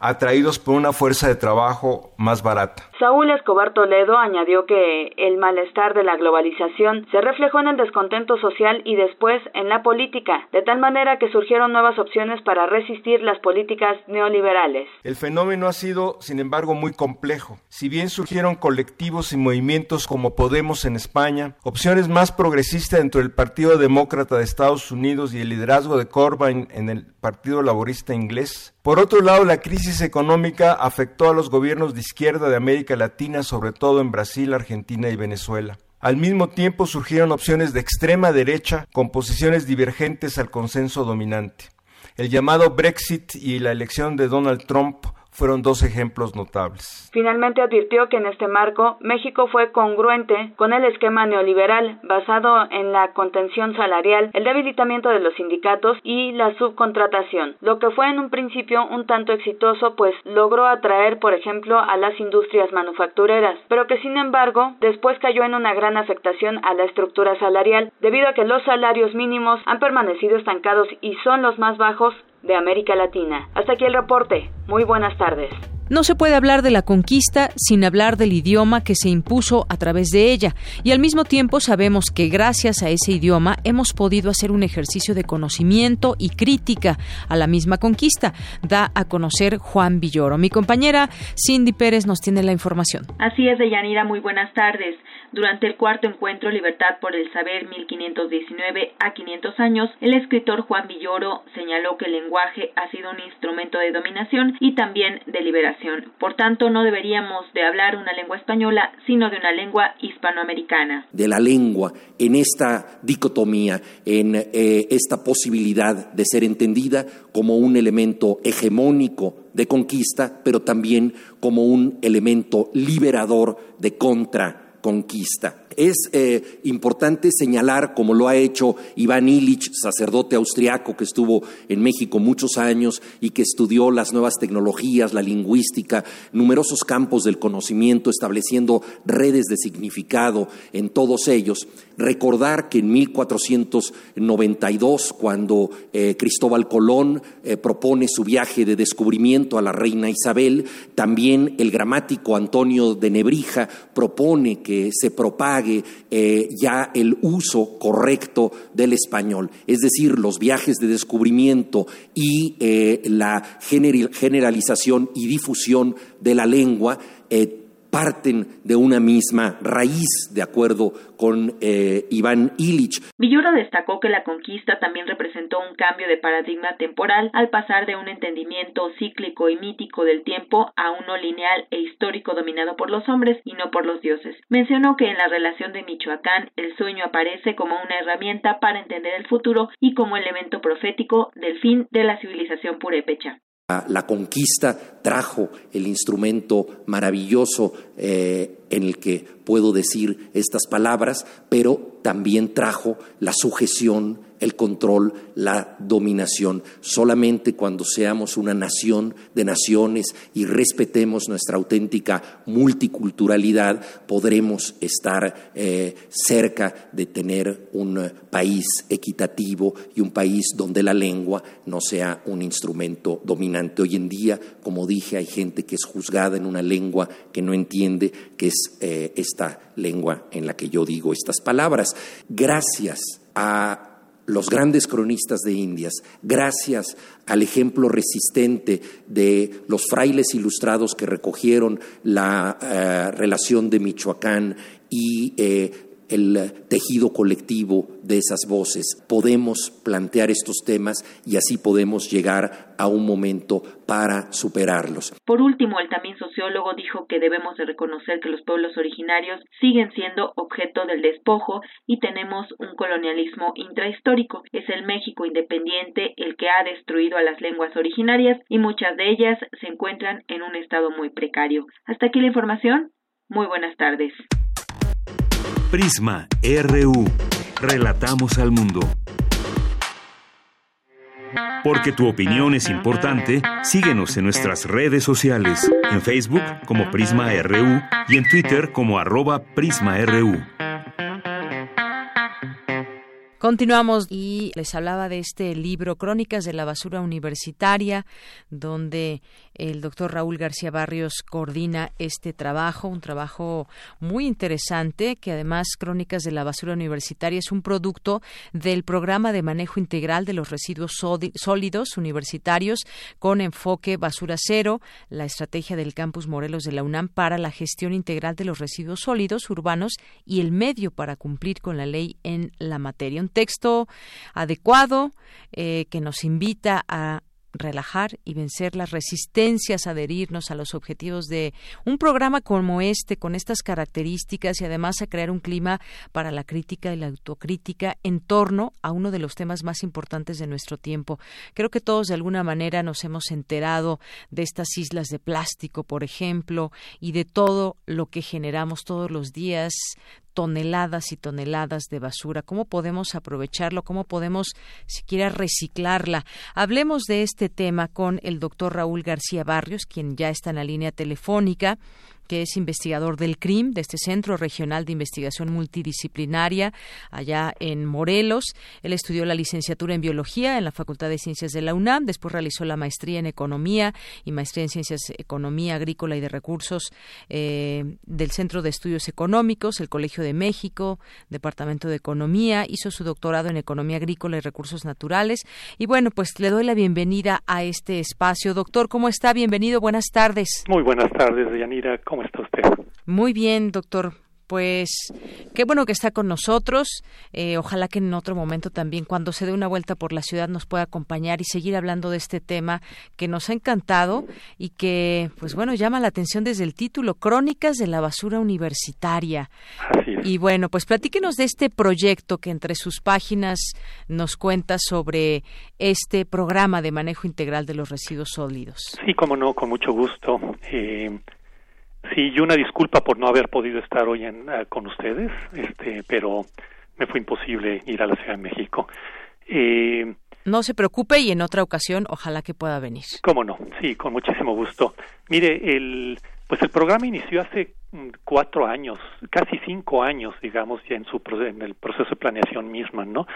S18: atraídos por una fuerza de trabajo más barata.
S17: Saúl Escobar Toledo añadió que el malestar de la globalización se reflejó en el descontento social y después en la política, de tal manera que surgieron nuevas opciones para resistir las políticas neoliberales.
S18: El fenómeno ha sido, sin embargo, muy complejo. Si bien surgieron colectivos y movimientos como Podemos en España, opciones más progresistas dentro del Partido Demócrata de Estados Unidos y el liderazgo de Corbyn en el Partido Laborista inglés, por otro lado, la crisis económica afectó a los gobiernos de izquierda de América Latina, sobre todo en Brasil, Argentina y Venezuela. Al mismo tiempo surgieron opciones de extrema derecha con posiciones divergentes al consenso dominante. El llamado Brexit y la elección de Donald Trump fueron dos ejemplos notables.
S17: Finalmente advirtió que en este marco México fue congruente con el esquema neoliberal basado en la contención salarial, el debilitamiento de los sindicatos y la subcontratación, lo que fue en un principio un tanto exitoso pues logró atraer por ejemplo a las industrias manufactureras, pero que sin embargo después cayó en una gran afectación a la estructura salarial debido a que los salarios mínimos han permanecido estancados y son los más bajos de América Latina. Hasta aquí el reporte. Muy buenas tardes.
S1: No se puede hablar de la conquista sin hablar del idioma que se impuso a través de ella, y al mismo tiempo sabemos que gracias a ese idioma hemos podido hacer un ejercicio de conocimiento y crítica a la misma conquista, da a conocer Juan Villoro. Mi compañera Cindy Pérez nos tiene la información.
S17: Así es, Deyanira, muy buenas tardes. Durante el cuarto encuentro Libertad por el Saber 1519 a 500 años, el escritor Juan Villoro señaló que el lenguaje ha sido un instrumento de dominación y también de liberación. Por tanto, no deberíamos de hablar una lengua española, sino de una lengua hispanoamericana.
S19: De la lengua en esta dicotomía, en eh, esta posibilidad de ser entendida como un elemento hegemónico de conquista, pero también como un elemento liberador de contra conquista. Es eh, importante señalar, como lo ha hecho Iván Illich, sacerdote austriaco que estuvo en México muchos años y que estudió las nuevas tecnologías, la lingüística, numerosos campos del conocimiento, estableciendo redes de significado en todos ellos. Recordar que en 1492, cuando eh, Cristóbal Colón eh, propone su viaje de descubrimiento a la reina Isabel, también el gramático Antonio de Nebrija propone que se propague eh, ya el uso correcto del español, es decir, los viajes de descubrimiento y la generalización y difusión de la lengua parten de una misma raíz, de acuerdo con eh, Iván Illich.
S17: Villura destacó que la conquista también representó un cambio de paradigma temporal al pasar de un entendimiento cíclico y mítico del tiempo a uno lineal e histórico dominado por los hombres y no por los dioses. Mencionó que en la relación de Michoacán el sueño aparece como una herramienta para entender el futuro y como elemento profético del fin de la civilización purépecha.
S19: La conquista trajo el instrumento maravilloso eh, en el que puedo decir estas palabras, pero también trajo la sujeción, el control, la dominación. Solamente cuando seamos una nación de naciones y respetemos nuestra auténtica multiculturalidad, podremos estar eh, cerca de tener un país equitativo y un país donde la lengua no sea un instrumento dominante. Hoy en día, como dije, hay gente que es juzgada en una lengua que no entiende, que es eh, esta lengua en la que yo digo estas palabras. Gracias a los grandes cronistas de Indias, gracias al ejemplo resistente de los frailes ilustrados que recogieron la eh, relación de Michoacán y eh, el tejido colectivo de esas voces. Podemos plantear estos temas y así podemos llegar a un momento para superarlos.
S17: Por último, el también sociólogo dijo que debemos de reconocer que los pueblos originarios siguen siendo objeto del despojo y tenemos un colonialismo intrahistórico. Es el México independiente el que ha destruido a las lenguas originarias y muchas de ellas se encuentran en un estado muy precario. Hasta aquí la información. Muy buenas tardes.
S2: Prisma RU. Relatamos al mundo. Porque tu opinión es importante, síguenos en nuestras redes sociales, en Facebook como Prisma RU y en Twitter como arroba PrismaRU.
S1: Continuamos y les hablaba de este libro Crónicas de la Basura Universitaria, donde el doctor Raúl García Barrios coordina este trabajo, un trabajo muy interesante, que además Crónicas de la Basura Universitaria es un producto del programa de manejo integral de los residuos sólidos universitarios con enfoque basura cero, la estrategia del campus Morelos de la UNAM para la gestión integral de los residuos sólidos urbanos y el medio para cumplir con la ley en la materia. Texto adecuado eh, que nos invita a relajar y vencer las resistencias, adherirnos a los objetivos de un programa como este, con estas características y además a crear un clima para la crítica y la autocrítica en torno a uno de los temas más importantes de nuestro tiempo. Creo que todos de alguna manera nos hemos enterado de estas islas de plástico, por ejemplo, y de todo lo que generamos todos los días, toneladas y toneladas de basura. ¿Cómo podemos aprovecharlo? ¿Cómo podemos siquiera reciclarla? Hablemos de este tema con el doctor Raúl García Barrios, quien ya está en la línea telefónica que es investigador del CRIM, de este Centro Regional de Investigación Multidisciplinaria, allá en Morelos. Él estudió la licenciatura en Biología en la Facultad de Ciencias de la UNAM, después realizó la maestría en Economía y maestría en Ciencias Economía Agrícola y de Recursos eh, del Centro de Estudios Económicos, el Colegio de México, Departamento de Economía, hizo su doctorado en Economía Agrícola y Recursos Naturales. Y bueno, pues le doy la bienvenida a este espacio. Doctor, ¿cómo está? Bienvenido, buenas tardes.
S15: Muy buenas tardes, Yanira. ¿Cómo está usted?
S1: Muy bien, doctor. Pues qué bueno que está con nosotros. Eh, ojalá que en otro momento también, cuando se dé una vuelta por la ciudad, nos pueda acompañar y seguir hablando de este tema que nos ha encantado y que, pues bueno, llama la atención desde el título, Crónicas de la Basura Universitaria. Y bueno, pues platíquenos de este proyecto que entre sus páginas nos cuenta sobre este programa de manejo integral de los residuos sólidos.
S15: Sí, como no, con mucho gusto. Eh,
S20: Sí, y una disculpa por no haber podido estar hoy en, ah, con ustedes, este, pero me fue imposible ir a la Ciudad de México.
S1: Eh, no se preocupe y en otra ocasión ojalá que pueda venir.
S20: Cómo no, sí, con muchísimo gusto. Mire, el, pues el programa inició hace mm, cuatro años, casi cinco años, digamos, ya en, su, en el proceso de planeación misma, ¿no?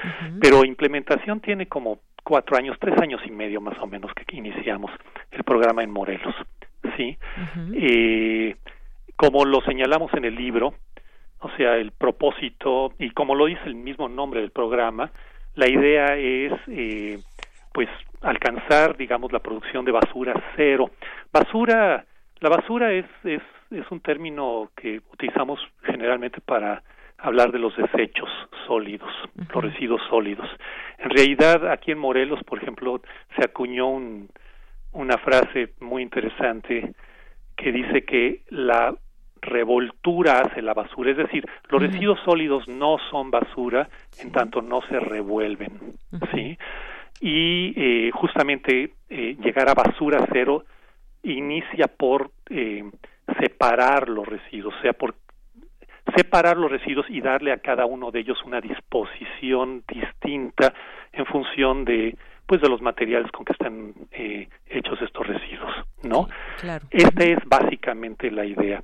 S20: Pero implementación tiene como cuatro años, tres años y medio más o menos que iniciamos el programa en Morelos, ¿sí? eh, como lo señalamos en el libro, o sea, el propósito, y como lo dice el mismo nombre del programa, la idea es, eh, pues, alcanzar, digamos, la producción de basura cero. Basura, la basura es, es, es un término que utilizamos generalmente para hablar de los desechos sólidos, los residuos sólidos. En realidad, aquí en Morelos, por ejemplo, se acuñó un, una frase muy interesante que dice que la revoltura hace la basura, es decir, los residuos sólidos no son basura en tanto no se revuelven, ¿sí? Y eh, justamente eh, llegar a basura cero inicia por eh, separar los residuos, o sea, por separar los residuos y darle a cada uno de ellos una disposición distinta en función de pues de los materiales con que están eh, hechos estos residuos, ¿no?
S1: claro.
S20: Esta es básicamente la idea.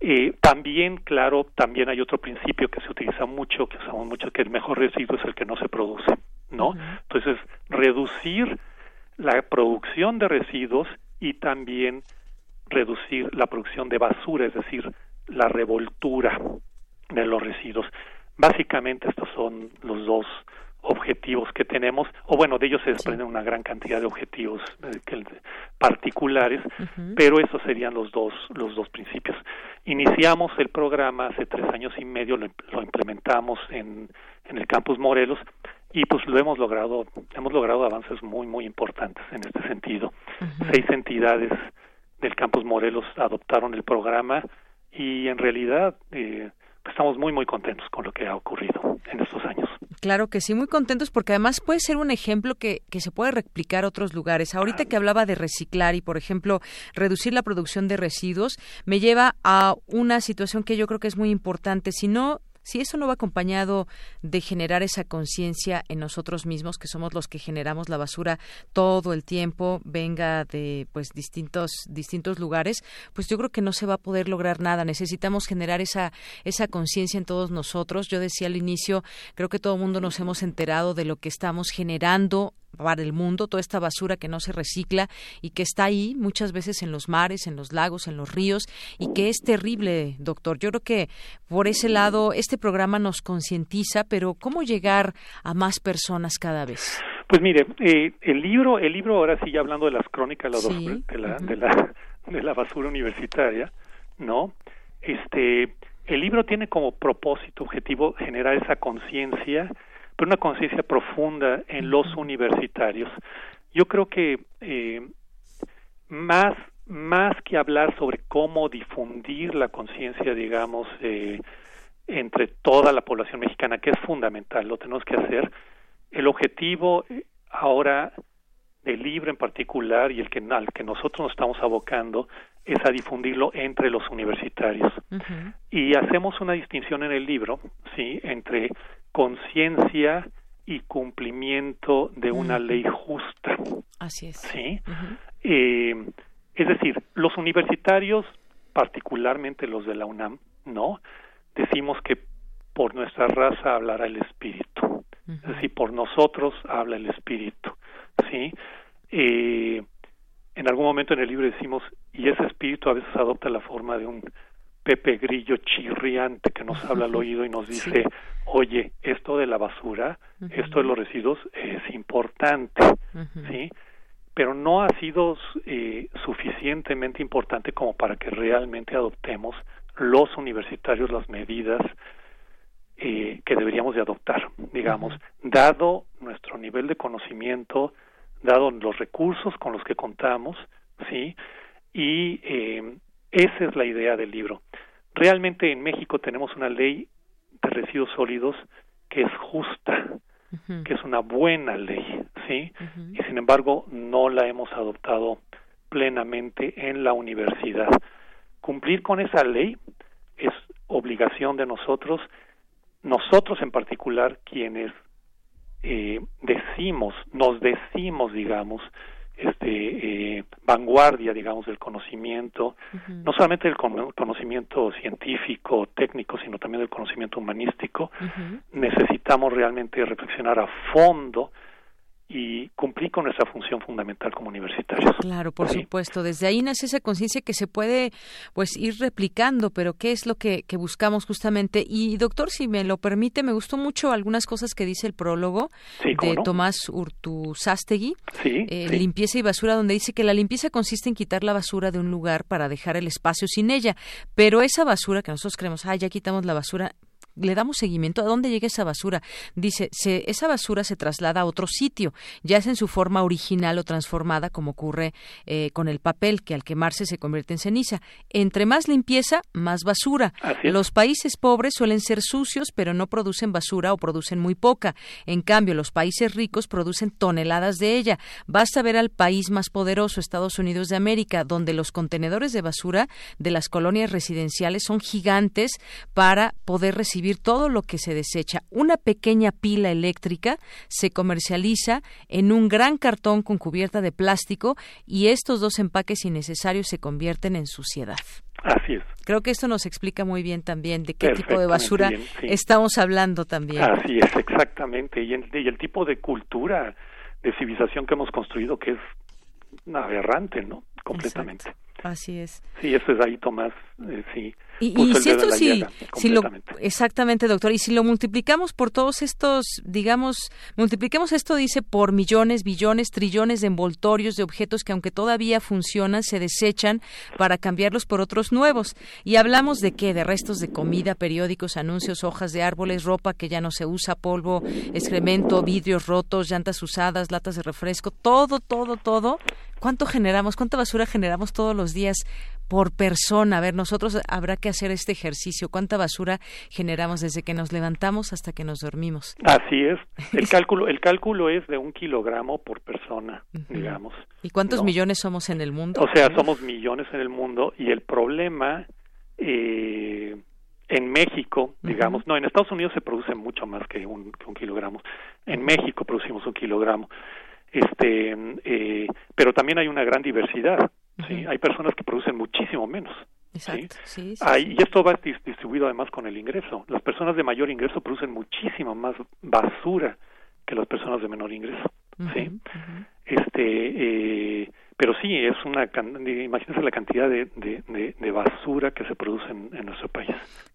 S20: Eh, también, claro, también hay otro principio que se utiliza mucho, que usamos mucho, que el mejor residuo es el que no se produce, ¿no? Entonces, reducir la producción de residuos y también reducir la producción de basura, es decir, la revoltura de los residuos. Básicamente estos son los dos objetivos que tenemos, o bueno, de ellos se desprenden una gran cantidad de objetivos particulares, pero esos serían los dos, los dos principios. Iniciamos el programa hace tres años y medio, lo, implementamos en, en el campus Morelos y pues lo hemos logrado, hemos logrado avances muy, muy importantes en este sentido. Seis entidades del campus Morelos adoptaron el programa y en realidad eh, estamos muy muy contentos con lo que ha ocurrido en estos años.
S1: Claro que sí, muy contentos porque además puede ser un ejemplo que, que se puede replicar a otros lugares. Ahorita que hablaba de reciclar y, por ejemplo, reducir la producción de residuos, me lleva a una situación que yo creo que es muy importante. Si no si eso no va acompañado de generar esa conciencia en nosotros mismos, que somos los que generamos la basura todo el tiempo, venga de pues distintos distintos lugares, pues yo creo que no se va a poder lograr nada. Necesitamos generar esa esa conciencia en todos nosotros. Yo decía al inicio, creo que todo el mundo nos hemos enterado de lo que estamos generando para el mundo, toda esta basura que no se recicla y que está ahí muchas veces en los mares, en los lagos, en los ríos y que es terrible, doctor. Yo creo que por ese lado este programa nos concientiza, pero ¿cómo llegar a más personas cada vez?
S20: Pues mire, eh, el libro, el libro ahora sí ya hablando de las crónicas de, la, de, la, de la basura universitaria, ¿no? Este, el libro tiene como propósito, objetivo, generar esa conciencia pero una conciencia profunda en los universitarios. Yo creo que eh, más más que hablar sobre cómo difundir la conciencia, digamos, eh, entre toda la población mexicana, que es fundamental, lo tenemos que hacer, el objetivo eh, ahora del libro en particular y el que, al que nosotros nos estamos abocando es a difundirlo entre los universitarios. Y hacemos una distinción en el libro, ¿sí?, entre conciencia y cumplimiento de una ley justa.
S1: Así es.
S20: ¿Sí? Eh, es decir, los universitarios, particularmente los de la UNAM, ¿no? Decimos que por nuestra raza hablará el espíritu. Es decir, por nosotros habla el espíritu. ¿Sí? Eh, en algún momento en el libro decimos, y ese espíritu a veces adopta la forma de un Pepe Grillo chirriante que nos habla al oído y nos dice, oye, esto de la basura, esto de los residuos es importante, ¿sí? Pero no ha sido eh, suficientemente importante como para que realmente adoptemos los universitarios las medidas eh, que deberíamos de adoptar, digamos, dado nuestro nivel de conocimiento, dado los recursos con los que contamos, ¿sí? Y eh, esa es la idea del libro. Realmente en México tenemos una ley de residuos sólidos que es justa, que es una buena ley, ¿sí? Y sin embargo no la hemos adoptado plenamente en la universidad. cumplir con esa ley es obligación de nosotros, nosotros en particular quienes eh, decimos, nos decimos, digamos, este eh, vanguardia, digamos, del conocimiento, no solamente del conocimiento científico, técnico, sino también del conocimiento humanístico, necesitamos realmente reflexionar a fondo y cumplir con nuestra función fundamental como universitarios.
S1: Claro, por supuesto. Desde ahí nace esa conciencia que se puede pues ir replicando, pero ¿qué es lo que, buscamos justamente? Y doctor, si me lo permite, me gustó mucho algunas cosas que dice el prólogo de Tomás Urtuzástegui, eh, Limpieza y Basura, donde dice que la limpieza consiste en quitar la basura de un lugar para dejar el espacio sin ella, pero esa basura que nosotros creemos, ah, ya quitamos la basura, le damos seguimiento a dónde llega esa basura. Dice, se, esa basura se traslada a otro sitio, ya es en su forma original o transformada, como ocurre eh, con el papel, que al quemarse se convierte en ceniza. Entre más limpieza, más basura. Los países pobres suelen ser sucios, pero no producen basura o producen muy poca. En cambio, los países ricos producen toneladas de ella. Basta ver al país más poderoso, Estados Unidos de América, donde los contenedores de basura de las colonias residenciales son gigantes para poder recibir todo lo que se desecha. Una pequeña pila eléctrica se comercializa en un gran cartón con cubierta de plástico y estos dos empaques innecesarios se convierten en suciedad.
S20: Así es.
S1: Creo que esto nos explica muy bien también de qué tipo de basura estamos hablando también.
S20: Así es, exactamente. Y el, tipo de cultura, de civilización que hemos construido que es aberrante, ¿no? Completamente.
S1: Así es.
S20: Sí, eso es ahí, Tomás, eh, sí.
S1: Y, si esto sí, si lo, exactamente, doctor, y si lo multiplicamos por todos estos, digamos, multipliquemos esto, dice, por millones, billones, trillones de envoltorios de objetos que aunque todavía funcionan, se desechan para cambiarlos por otros nuevos. Y hablamos de qué, de restos de comida, periódicos, anuncios, hojas de árboles, ropa que ya no se usa, polvo, excremento, vidrios rotos, llantas usadas, latas de refresco, todo, todo, todo. ¿Cuánto generamos? ¿Cuánta basura generamos todos los días por persona. A ver, nosotros habrá que hacer este ejercicio. ¿Cuánta basura generamos desde que nos levantamos hasta que nos dormimos?
S20: Así es. El [LAUGHS] cálculo, el cálculo es de un kilogramo por persona, digamos.
S1: ¿Y cuántos millones somos en el mundo?
S20: O sea, somos millones en el mundo y el problema eh, en México, digamos, no, en Estados Unidos se produce mucho más que un, que un kilogramo. En México producimos un kilogramo. Este, eh, pero también hay una gran diversidad ¿sí? Hay personas que producen muchísimo menos. Exacto. ¿sí? y esto va distribuido además con el ingreso. Las personas de mayor ingreso producen muchísimo más basura que las personas de menor ingreso. ¿sí? Este, eh, pero sí, es una, imagínense la cantidad de, de, basura que se produce en, nuestro país.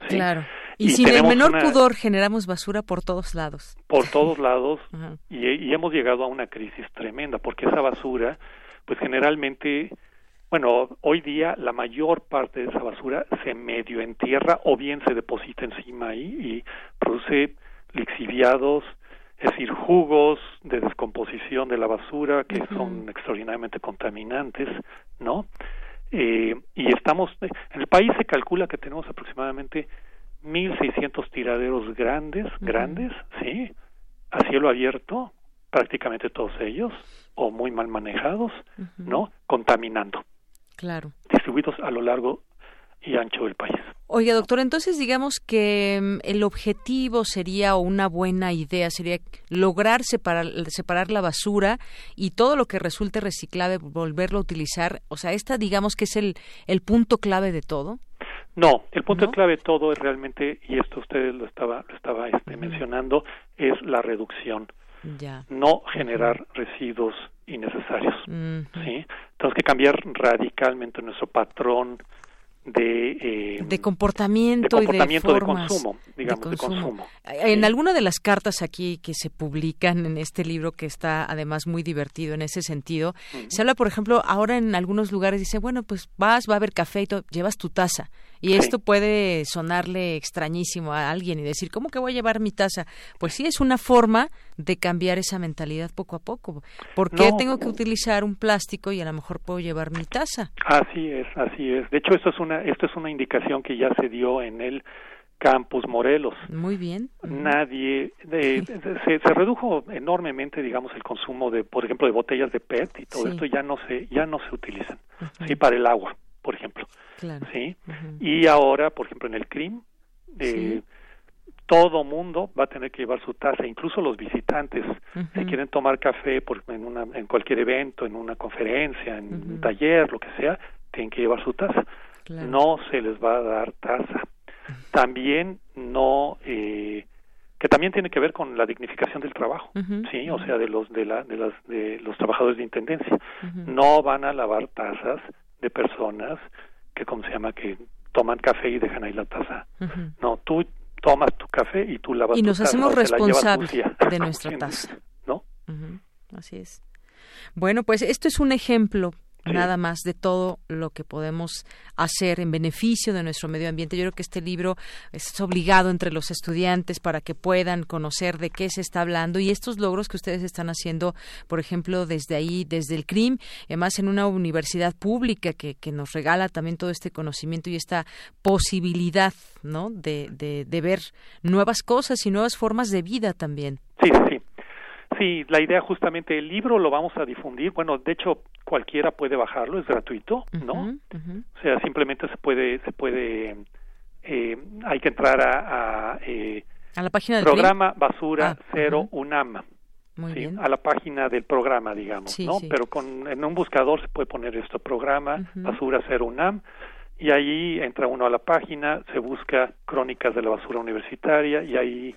S1: Claro. Y, sin el menor pudor generamos basura por todos lados.
S20: Por todos lados. [LAUGHS] y, y hemos llegado a una crisis tremenda porque esa basura, pues generalmente bueno, hoy día la mayor parte de esa basura se medio entierra o bien se deposita encima ahí y produce lixiviados, es decir, jugos de descomposición de la basura que son extraordinariamente contaminantes, ¿no? Eh, y estamos, en el país se calcula que tenemos aproximadamente 1.600 tiraderos grandes, grandes, ¿sí? A cielo abierto, prácticamente todos ellos, o muy mal manejados, ¿no? Contaminando.
S1: Claro.
S20: Distribuidos a lo largo y ancho del país.
S1: Oiga, doctor, entonces digamos que mm, el objetivo sería o una buena idea sería lograr separar, separar la basura y todo lo que resulte reciclable volverlo a utilizar. O sea, esta digamos que es el, el punto clave de todo.
S20: No, el punto clave de todo es realmente, y esto usted lo estaba, lo estaba este, mencionando, es la reducción. Ya. No generar residuos innecesarios. ¿sí? Tenemos que cambiar radicalmente nuestro patrón de,
S1: eh, de comportamiento, y de,
S20: consumo, digamos, de consumo.
S1: En alguna de las cartas aquí que se publican en este libro, que está además muy divertido en ese sentido, se habla, por ejemplo, ahora en algunos lugares dice, bueno, pues vas, va a haber café y todo, llevas tu taza. Y esto puede sonarle extrañísimo a alguien y decir, ¿cómo que voy a llevar mi taza? Pues sí, es una forma de cambiar esa mentalidad poco a poco. ¿Por qué tengo que utilizar un plástico y a lo mejor puedo llevar mi taza?
S20: Así es, así es. De hecho, esto es una, esto es una indicación que ya se dio en el Campus Morelos.
S1: Muy bien.
S20: Nadie se, se, redujo enormemente, digamos, el consumo de, por ejemplo, de botellas de PET y todo esto ya no se ya no se utilizan. Sí, para el agua, por ejemplo. ¿sí? Y ahora, por ejemplo, en el CRIM, eh, todo mundo va a tener que llevar su taza, incluso los visitantes, si quieren tomar café por, en, una, en cualquier evento, en una conferencia, en un taller, lo que sea, tienen que llevar su taza. No se les va a dar taza. También no, eh, que también tiene que ver con la dignificación del trabajo, sí, o sea, de los de la de las de los trabajadores de intendencia. No van a lavar tazas de personas que, ¿cómo se llama? Que toman café y dejan ahí la taza. No, tú tomas tu café y tú lavas
S1: y nos hacemos responsables
S20: de [LAUGHS]
S1: nuestra taza.
S20: ¿No?
S1: Así es. Bueno, pues esto es un ejemplo nada más de todo lo que podemos hacer en beneficio de nuestro medio ambiente. Yo creo que este libro es obligado entre los estudiantes para que puedan conocer de qué se está hablando y estos logros que ustedes están haciendo, por ejemplo, desde ahí, desde el CRIM, además en una universidad pública que, que nos regala también todo este conocimiento y esta posibilidad, ¿no? De, de, de ver nuevas cosas y nuevas formas de vida también.
S20: Sí, sí. Sí, la idea justamente el libro lo vamos a difundir. Bueno, de hecho cualquiera puede bajarlo, es gratuito, ¿no? O sea, simplemente se puede se puede eh, hay que entrar a a, eh,
S1: ¿A la página del
S20: programa Basura ah, Cero UNAM. Muy bien. a la página del programa, digamos, ¿no? Pero con en un buscador se puede poner esto programa Basura Cero UNAM y ahí entra uno a la página, se busca Crónicas de la Basura Universitaria y ahí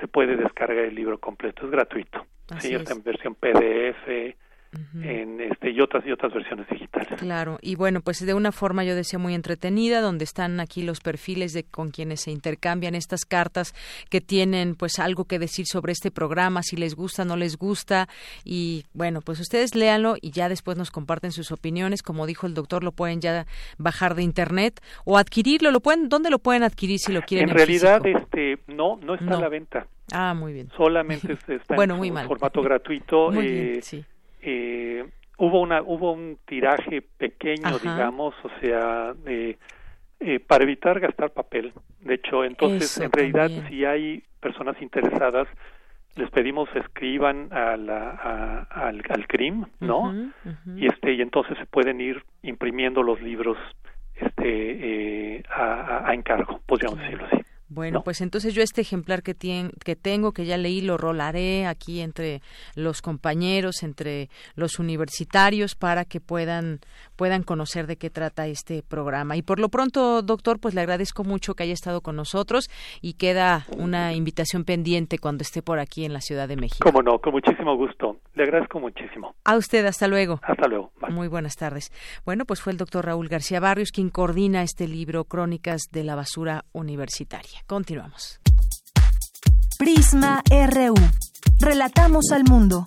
S20: se puede descargar el libro completo, es gratuito. Sí, está en versión PDF, en este y otras y otras versiones digitales.
S1: Claro, y bueno, pues de una forma yo decía muy entretenida, donde están aquí los perfiles de con quienes se intercambian estas cartas que tienen pues algo que decir sobre este programa, si les gusta, no les gusta y bueno, pues ustedes léanlo y ya después nos comparten sus opiniones, como dijo el doctor, lo pueden ya bajar de internet o adquirirlo, lo pueden ¿dónde lo pueden adquirir si lo quieren?
S20: En, realidad este no no está a la venta.
S1: Ah, muy bien.
S20: Solamente está [LAUGHS]
S1: bueno,
S20: en formato gratuito. [LAUGHS]
S1: Muy bien, sí
S20: eh, hubo una hubo un tiraje pequeño digamos o sea eh, para evitar gastar papel. De hecho entonces en realidad si hay personas interesadas les pedimos escriban a la, al, al CRIM no y este y entonces se pueden ir imprimiendo los libros este eh, a, a, encargo podríamos decirlo así
S1: bueno, pues entonces yo este ejemplar que, que tengo, que ya leí, lo rolaré aquí entre los compañeros, entre los universitarios, para que puedan, puedan conocer de qué trata este programa. Y por lo pronto, doctor, pues le agradezco mucho que haya estado con nosotros y queda una invitación pendiente cuando esté por aquí en la Ciudad de México.
S20: Cómo no, con muchísimo gusto. Le agradezco muchísimo.
S1: A usted, hasta luego.
S20: Hasta luego.
S1: Muy buenas tardes. Bueno, pues fue el doctor Raúl García Barrios quien coordina este libro, Crónicas de la Basura Universitaria. Continuamos.
S3: Prisma RU. Relatamos al mundo.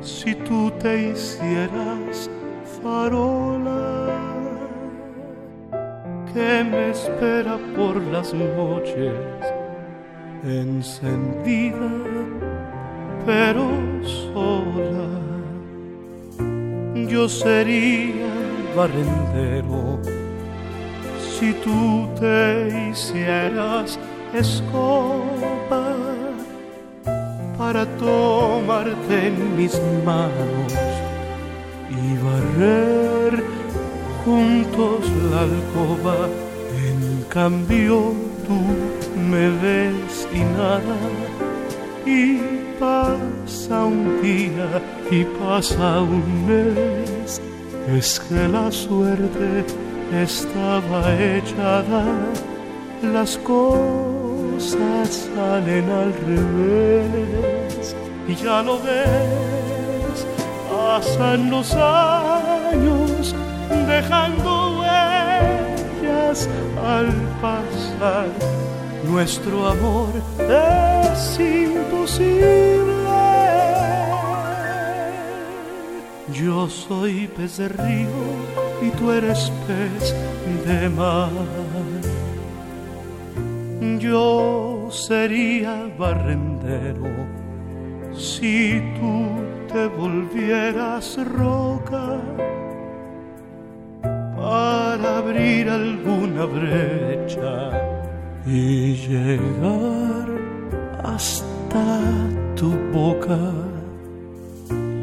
S11: si tú te hicieras farola que me espera por las noches encendida pero sola. Yo sería barrendero si tú te hicieras escoba para tomarte en mis manos y barrer juntos la alcoba. En cambio tú me ves y nada y pasa un día y pasa un mes. Es que la suerte estaba echada las cosas salen al revés y ya lo ves, pasan los años dejando huellas al pasar. Nuestro amor es imposible Yo soy pez de río y tú eres pez de mar. Yo sería barrendero si tú te volvieras roca para abrir alguna brecha y llegar hasta tu boca.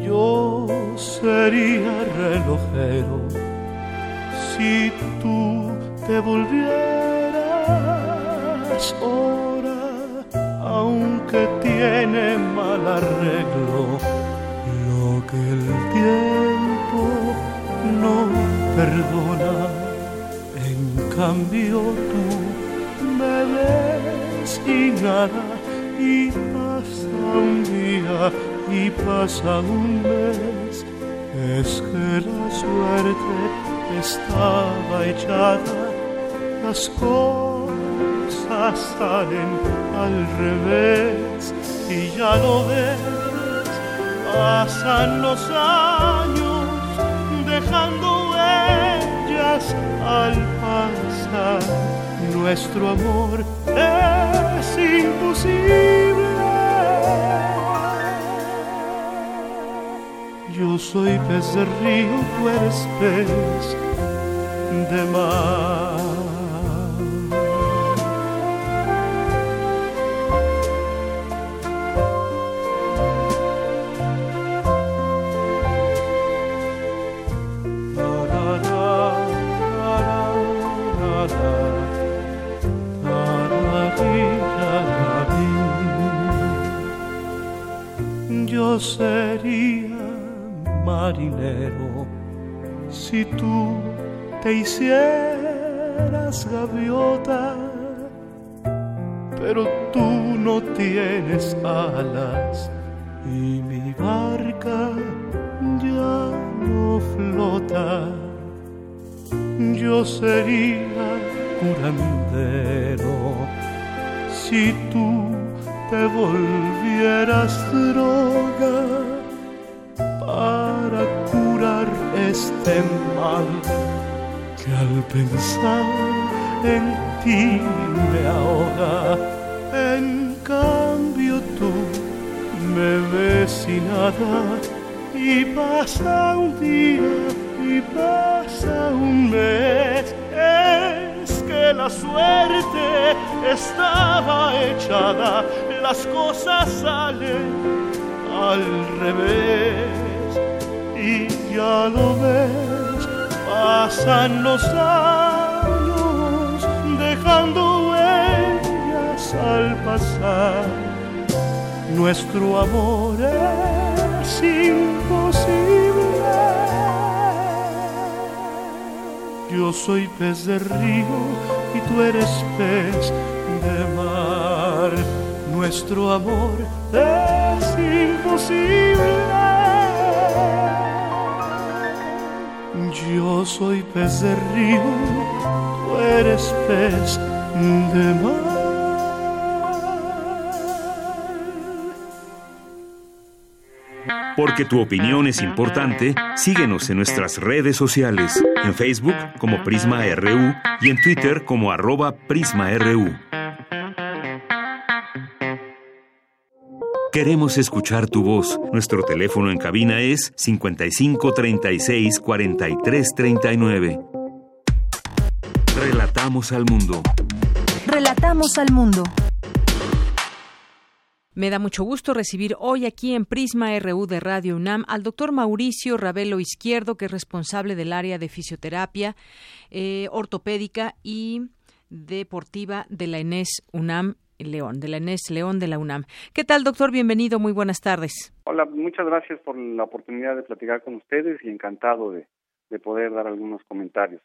S11: Yo sería relojero si tú te volvieras hora, aunque tiene mal arreglo lo que el tiempo no perdona. En cambio tú me ves y nada y pasa un día y pasa un mes. Es que la suerte estaba echada, las cosas salen al revés y ya lo ves, pasan los años dejando huellas al pasar. Nuestro amor es imposible. Yo soy pez de río, tú eres pez de mar. Marinero si tú te hicieras gaviota, pero tú no tienes alas y mi barca ya no flota. Yo sería curandero si tú te volvieras droga este mal que al pensar en ti me ahoga. En cambio tú me ves y nada y pasa un día y pasa un mes. Es que la suerte estaba echada, las cosas salen al revés y ya lo ves, pasan los años dejando huellas al pasar. Nuestro amor es imposible. Yo soy pez de río y tú eres pez de mar. Nuestro amor es imposible. Yo soy pez de río, tú eres pez de mar.
S2: Porque tu opinión es importante, síguenos en nuestras redes sociales, en Facebook como Prisma RU y en Twitter como arroba PrismaRU. Queremos escuchar tu voz. Nuestro teléfono en cabina es 55 36 43 39. Relatamos al mundo.
S3: Relatamos al mundo.
S1: Me da mucho gusto recibir hoy aquí en Prisma RU de Radio UNAM al doctor Mauricio Ravelo Izquierdo, que es responsable del área de fisioterapia eh, ortopédica y deportiva de la ENES UNAM León, de la ENES León de la UNAM. ¿Qué tal, doctor? Bienvenido, muy buenas tardes.
S21: Hola, muchas gracias por la oportunidad de platicar con ustedes y encantado de, de poder dar algunos comentarios.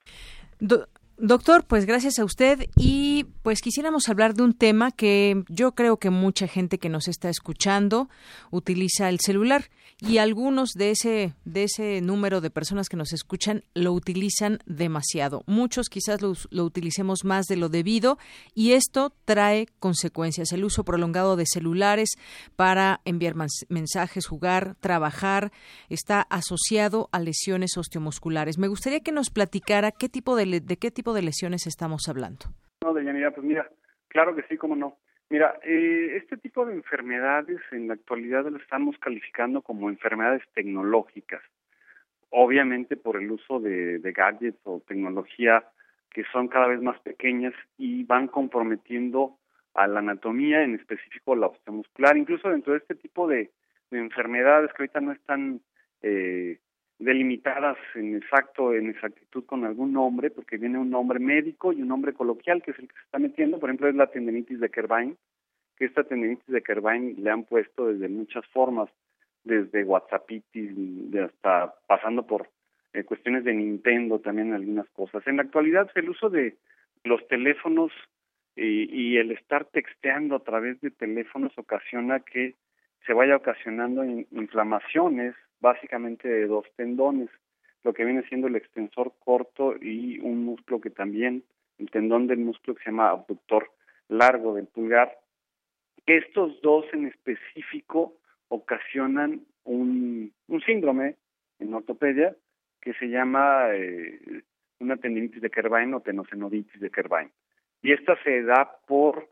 S1: Doctor, pues gracias a usted y pues quisiéramos hablar de un tema que yo creo que mucha gente que nos está escuchando utiliza el celular y algunos de ese de ese número de personas que nos escuchan lo utilizan demasiado. Muchos quizás lo, utilicemos más de lo debido y esto trae consecuencias. El uso prolongado de celulares para enviar mensajes, jugar, trabajar está asociado a lesiones osteomusculares. Me gustaría que nos platicara qué tipo de, de qué tipo de lesiones estamos hablando?
S21: No, Deyanira, pues mira, claro que sí, cómo no. Mira, eh, este tipo de enfermedades en la actualidad lo estamos calificando como enfermedades tecnológicas, obviamente por el uso de, de gadgets o tecnología que son cada vez más pequeñas y van comprometiendo a la anatomía, en específico la osteomuscular, incluso dentro de este tipo de, de enfermedades que ahorita no están eh, delimitadas en exacto, en exactitud con algún nombre, porque viene un nombre médico y un nombre coloquial, que es el que se está metiendo, por ejemplo, es la tendinitis de Kerbein, que esta tendinitis de Kerbein le han puesto desde muchas formas, desde WhatsAppitis hasta pasando por eh, cuestiones de Nintendo también algunas cosas. En la actualidad el uso de los teléfonos y, y el estar texteando a través de teléfonos ocasiona que se vaya ocasionando inflamaciones básicamente de dos tendones, lo que viene siendo el extensor corto y un músculo que también, el tendón del músculo que se llama abductor largo del pulgar. Estos dos en específico ocasionan un, un síndrome en ortopedia que se llama eh, una tendinitis de Kerbein o tenosenoditis de Kerbein. Y esta se da por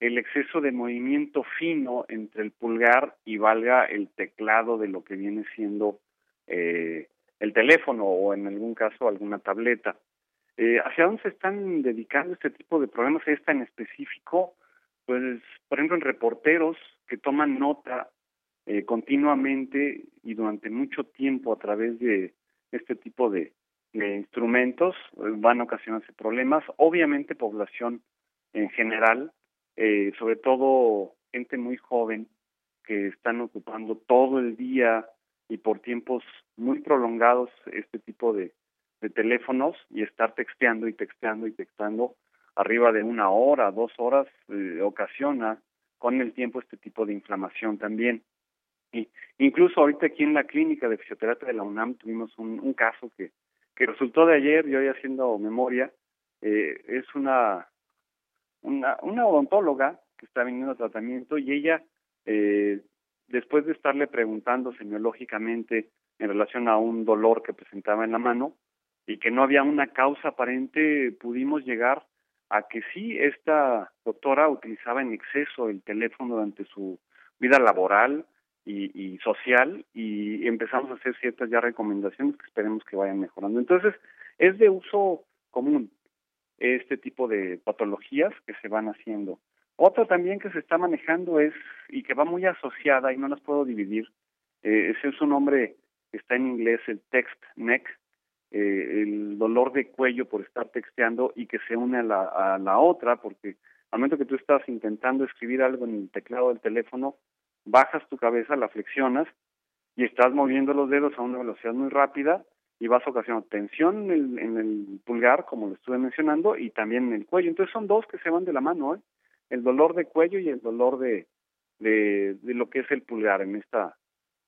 S21: el exceso de movimiento fino entre el pulgar y valga el teclado de lo que viene siendo eh, el teléfono o en algún caso alguna tableta. Eh, ¿Hacia dónde se están dedicando este tipo de problemas? Esta en específico, pues, por ejemplo, en reporteros que toman nota eh, continuamente y durante mucho tiempo a través de este tipo de, de instrumentos eh, van a ocasionarse problemas. Obviamente, población en general, eh, sobre todo gente muy joven que están ocupando todo el día y por tiempos muy prolongados este tipo de, teléfonos y estar texteando y texteando y texteando arriba de una hora, dos horas, eh, ocasiona con el tiempo este tipo de inflamación también. Y incluso ahorita aquí en la clínica de fisioterapia de la UNAM tuvimos un, un caso que, que resultó de ayer, yo ya haciendo memoria, eh, es una una, una odontóloga que está viniendo a tratamiento y ella, eh, después de estarle preguntando semiológicamente en relación a un dolor que presentaba en la mano y que no había una causa aparente, pudimos llegar a que sí, esta doctora utilizaba en exceso el teléfono durante su vida laboral y, y social y empezamos a hacer ciertas ya recomendaciones que esperemos que vayan mejorando. Entonces, es de uso común este tipo de patologías que se van haciendo. Otra también que se está manejando es, y que va muy asociada, y no las puedo dividir, eh, ese es un nombre que está en inglés, el text neck, eh, el dolor de cuello por estar texteando y que se une a la, a la otra, porque al momento que tú estás intentando escribir algo en el teclado del teléfono, bajas tu cabeza, la flexionas y estás moviendo los dedos a una velocidad muy rápida y vas ocasionando tensión en el, en el pulgar, como lo estuve mencionando, y también en el cuello. Entonces son dos que se van de la mano, ¿eh? el dolor de cuello y el dolor de, de lo que es el pulgar en esta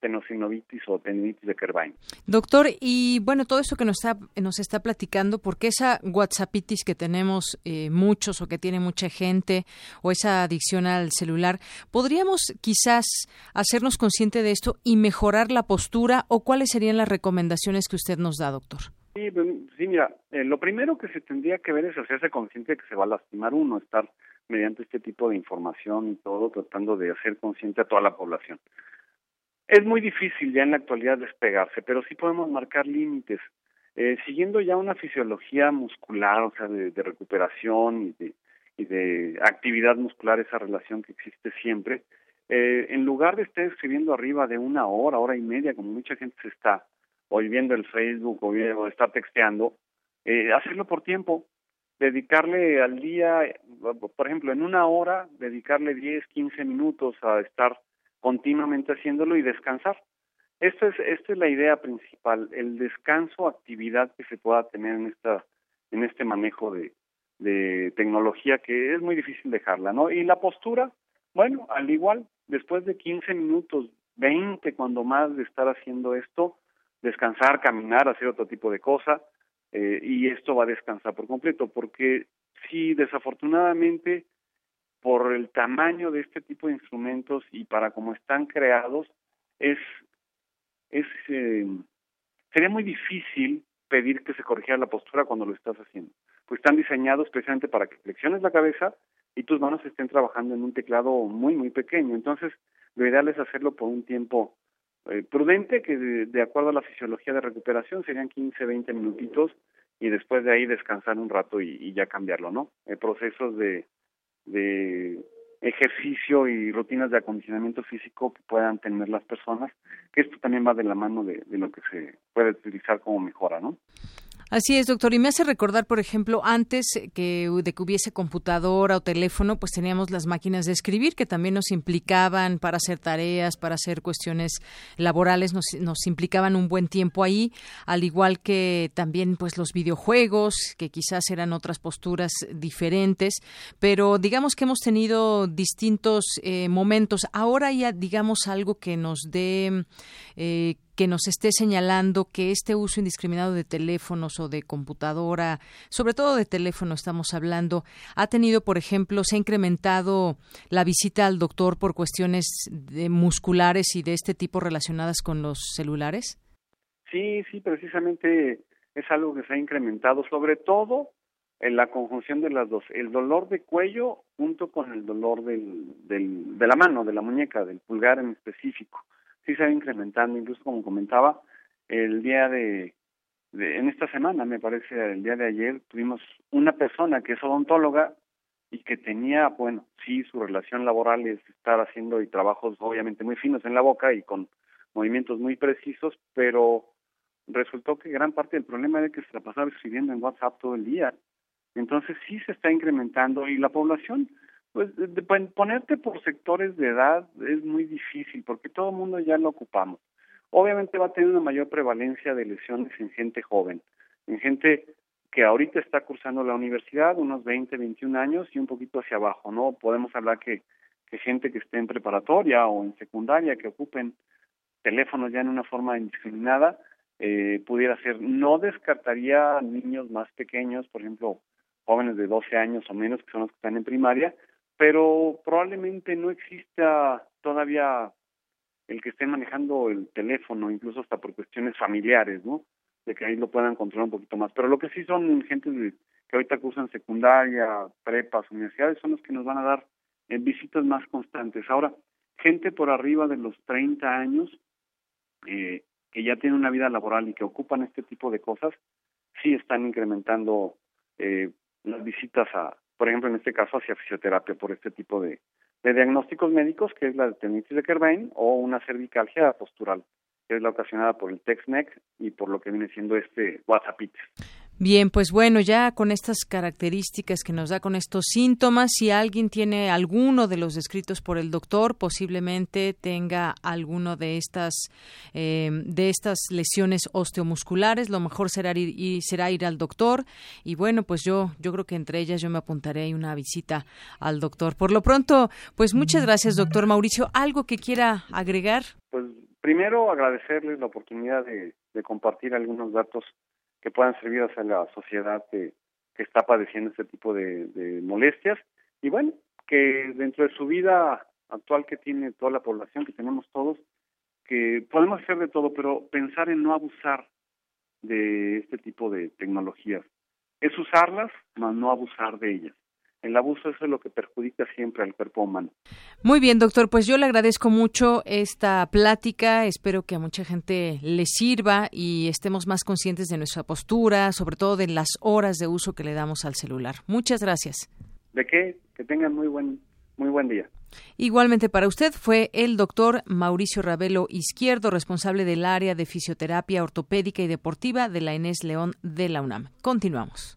S21: tenosinovitis o tendinitis de Kerbein.
S1: Doctor, y bueno, todo eso que nos está, nos está platicando, porque esa WhatsAppitis que tenemos eh, muchos o que tiene mucha gente, o esa adicción al celular, ¿podríamos quizás hacernos consciente de esto y mejorar la postura o cuáles serían las recomendaciones que usted nos da, doctor?
S21: Sí, pues, sí mira, eh, lo primero que se tendría que ver es hacerse consciente de que se va a lastimar uno, estar mediante este tipo de información y todo, tratando de hacer consciente a toda la población. Es muy difícil ya en la actualidad despegarse, pero sí podemos marcar límites. Eh, siguiendo ya una fisiología muscular, o sea, de, recuperación y de, y de actividad muscular, esa relación que existe siempre, eh, en lugar de estar escribiendo arriba de una hora, hora y media, como mucha gente se está, o viendo el Facebook, o, o estar texteando, eh, hacerlo por tiempo, dedicarle al día, por ejemplo, en una hora, dedicarle 10, 15 minutos a estar continuamente haciéndolo y descansar. Esta es, esta es la idea principal, el descanso, actividad que se pueda tener en esta en este manejo de, tecnología que es muy difícil dejarla, ¿no? Y la postura, bueno, al igual, después de 15 minutos, 20 cuando más de estar haciendo esto, descansar, caminar, hacer otro tipo de cosa, eh, y esto va a descansar por completo, porque si desafortunadamente por el tamaño de este tipo de instrumentos y para cómo están creados, es, es eh, sería muy difícil pedir que se corrigiera la postura cuando lo estás haciendo. Pues están diseñados precisamente para que flexiones la cabeza y tus manos estén trabajando en un teclado muy, muy pequeño. Entonces, lo ideal es hacerlo por un tiempo eh, prudente, que de, acuerdo a la fisiología de recuperación serían 15, 20 minutitos y después de ahí descansar un rato y, ya cambiarlo, ¿no? Eh, procesos de, de ejercicio y rutinas de acondicionamiento físico que puedan tener las personas, que esto también va de la mano de, de lo que se puede utilizar como mejora, ¿no?
S1: Así es, doctor. Y me hace recordar, por ejemplo, antes que de que hubiese computadora o teléfono, pues teníamos las máquinas de escribir que también nos implicaban para hacer tareas, para hacer cuestiones laborales, nos, nos implicaban un buen tiempo ahí, al igual que también pues los videojuegos, que quizás eran otras posturas diferentes, pero digamos que hemos tenido distintos eh, momentos. Ahora ya digamos algo que nos dé eh, que nos esté señalando que este uso indiscriminado de teléfonos o de computadora, sobre todo de teléfono estamos hablando, ha tenido, por ejemplo, se ha incrementado la visita al doctor por cuestiones musculares y de este tipo relacionadas con los celulares?
S21: Sí, sí, precisamente es algo que se ha incrementado, sobre todo en la conjunción de las dos, el dolor de cuello junto con el dolor del, del, de la mano, de la muñeca, del pulgar en específico sí se va incrementando, incluso como comentaba, el día de, en esta semana, me parece, el día de ayer, tuvimos una persona que es odontóloga y que tenía, bueno, sí, su relación laboral es estar haciendo y trabajos obviamente muy finos en la boca y con movimientos muy precisos, pero resultó que gran parte del problema era que se la pasaba escribiendo en WhatsApp todo el día. Entonces sí se está incrementando y la población pues de, ponerte por sectores de edad es muy difícil porque todo el mundo ya lo ocupamos. Obviamente va a tener una mayor prevalencia de lesiones en gente joven, en gente que ahorita está cursando la universidad, unos 20, 21 años y un poquito hacia abajo, ¿no? Podemos hablar que, que gente que esté en preparatoria o en secundaria, que ocupen teléfonos ya en una forma indiscriminada, eh, pudiera ser. No descartaría niños más pequeños, por ejemplo, jóvenes de 12 años o menos, que son los que están en primaria, pero probablemente no exista todavía el que esté manejando el teléfono, incluso hasta por cuestiones familiares, ¿no? De que ahí lo puedan controlar un poquito más. Pero lo que sí son gente que ahorita cursan secundaria, prepas, universidades, son los que nos van a dar eh, visitas más constantes. Ahora, gente por arriba de los 30 años, eh, que ya tienen una vida laboral y que ocupan este tipo de cosas, sí están incrementando eh, las visitas a, por ejemplo, en este caso hacia fisioterapia por este tipo de, diagnósticos médicos, que es la tendinitis de Kerbein o una cervicalgia postural, que es la ocasionada por el tex-neck y por lo que viene siendo este WhatsApp.
S1: Bien, pues bueno, ya con estas características que nos da con estos síntomas, si alguien tiene alguno de los descritos por el doctor, posiblemente tenga alguno de estas eh, de estas lesiones osteomusculares. Lo mejor será ir, será ir al doctor y bueno, pues yo yo creo que entre ellas yo me apuntaré una visita al doctor. Por lo pronto, pues muchas gracias, doctor Mauricio. ¿Algo que quiera agregar?
S21: Pues primero agradecerles la oportunidad de compartir algunos datos que puedan servir hacia la sociedad que, está padeciendo este tipo de, molestias y bueno, que dentro de su vida actual que tiene toda la población, que tenemos todos, que podemos hacer de todo, pero pensar en no abusar de este tipo de tecnologías. Es usarlas, mas no abusar de ellas el abuso es lo que perjudica siempre al cuerpo humano.
S1: Muy bien, doctor, pues yo le agradezco mucho esta plática, espero que a mucha gente le sirva y estemos más conscientes de nuestra postura, sobre todo de las horas de uso que le damos al celular. Muchas gracias.
S21: ¿De qué? Que tengan muy buen muy buen día.
S1: Igualmente para usted fue el doctor Mauricio Ravelo Izquierdo, responsable del área de fisioterapia ortopédica y deportiva de la Enes León de la UNAM. Continuamos.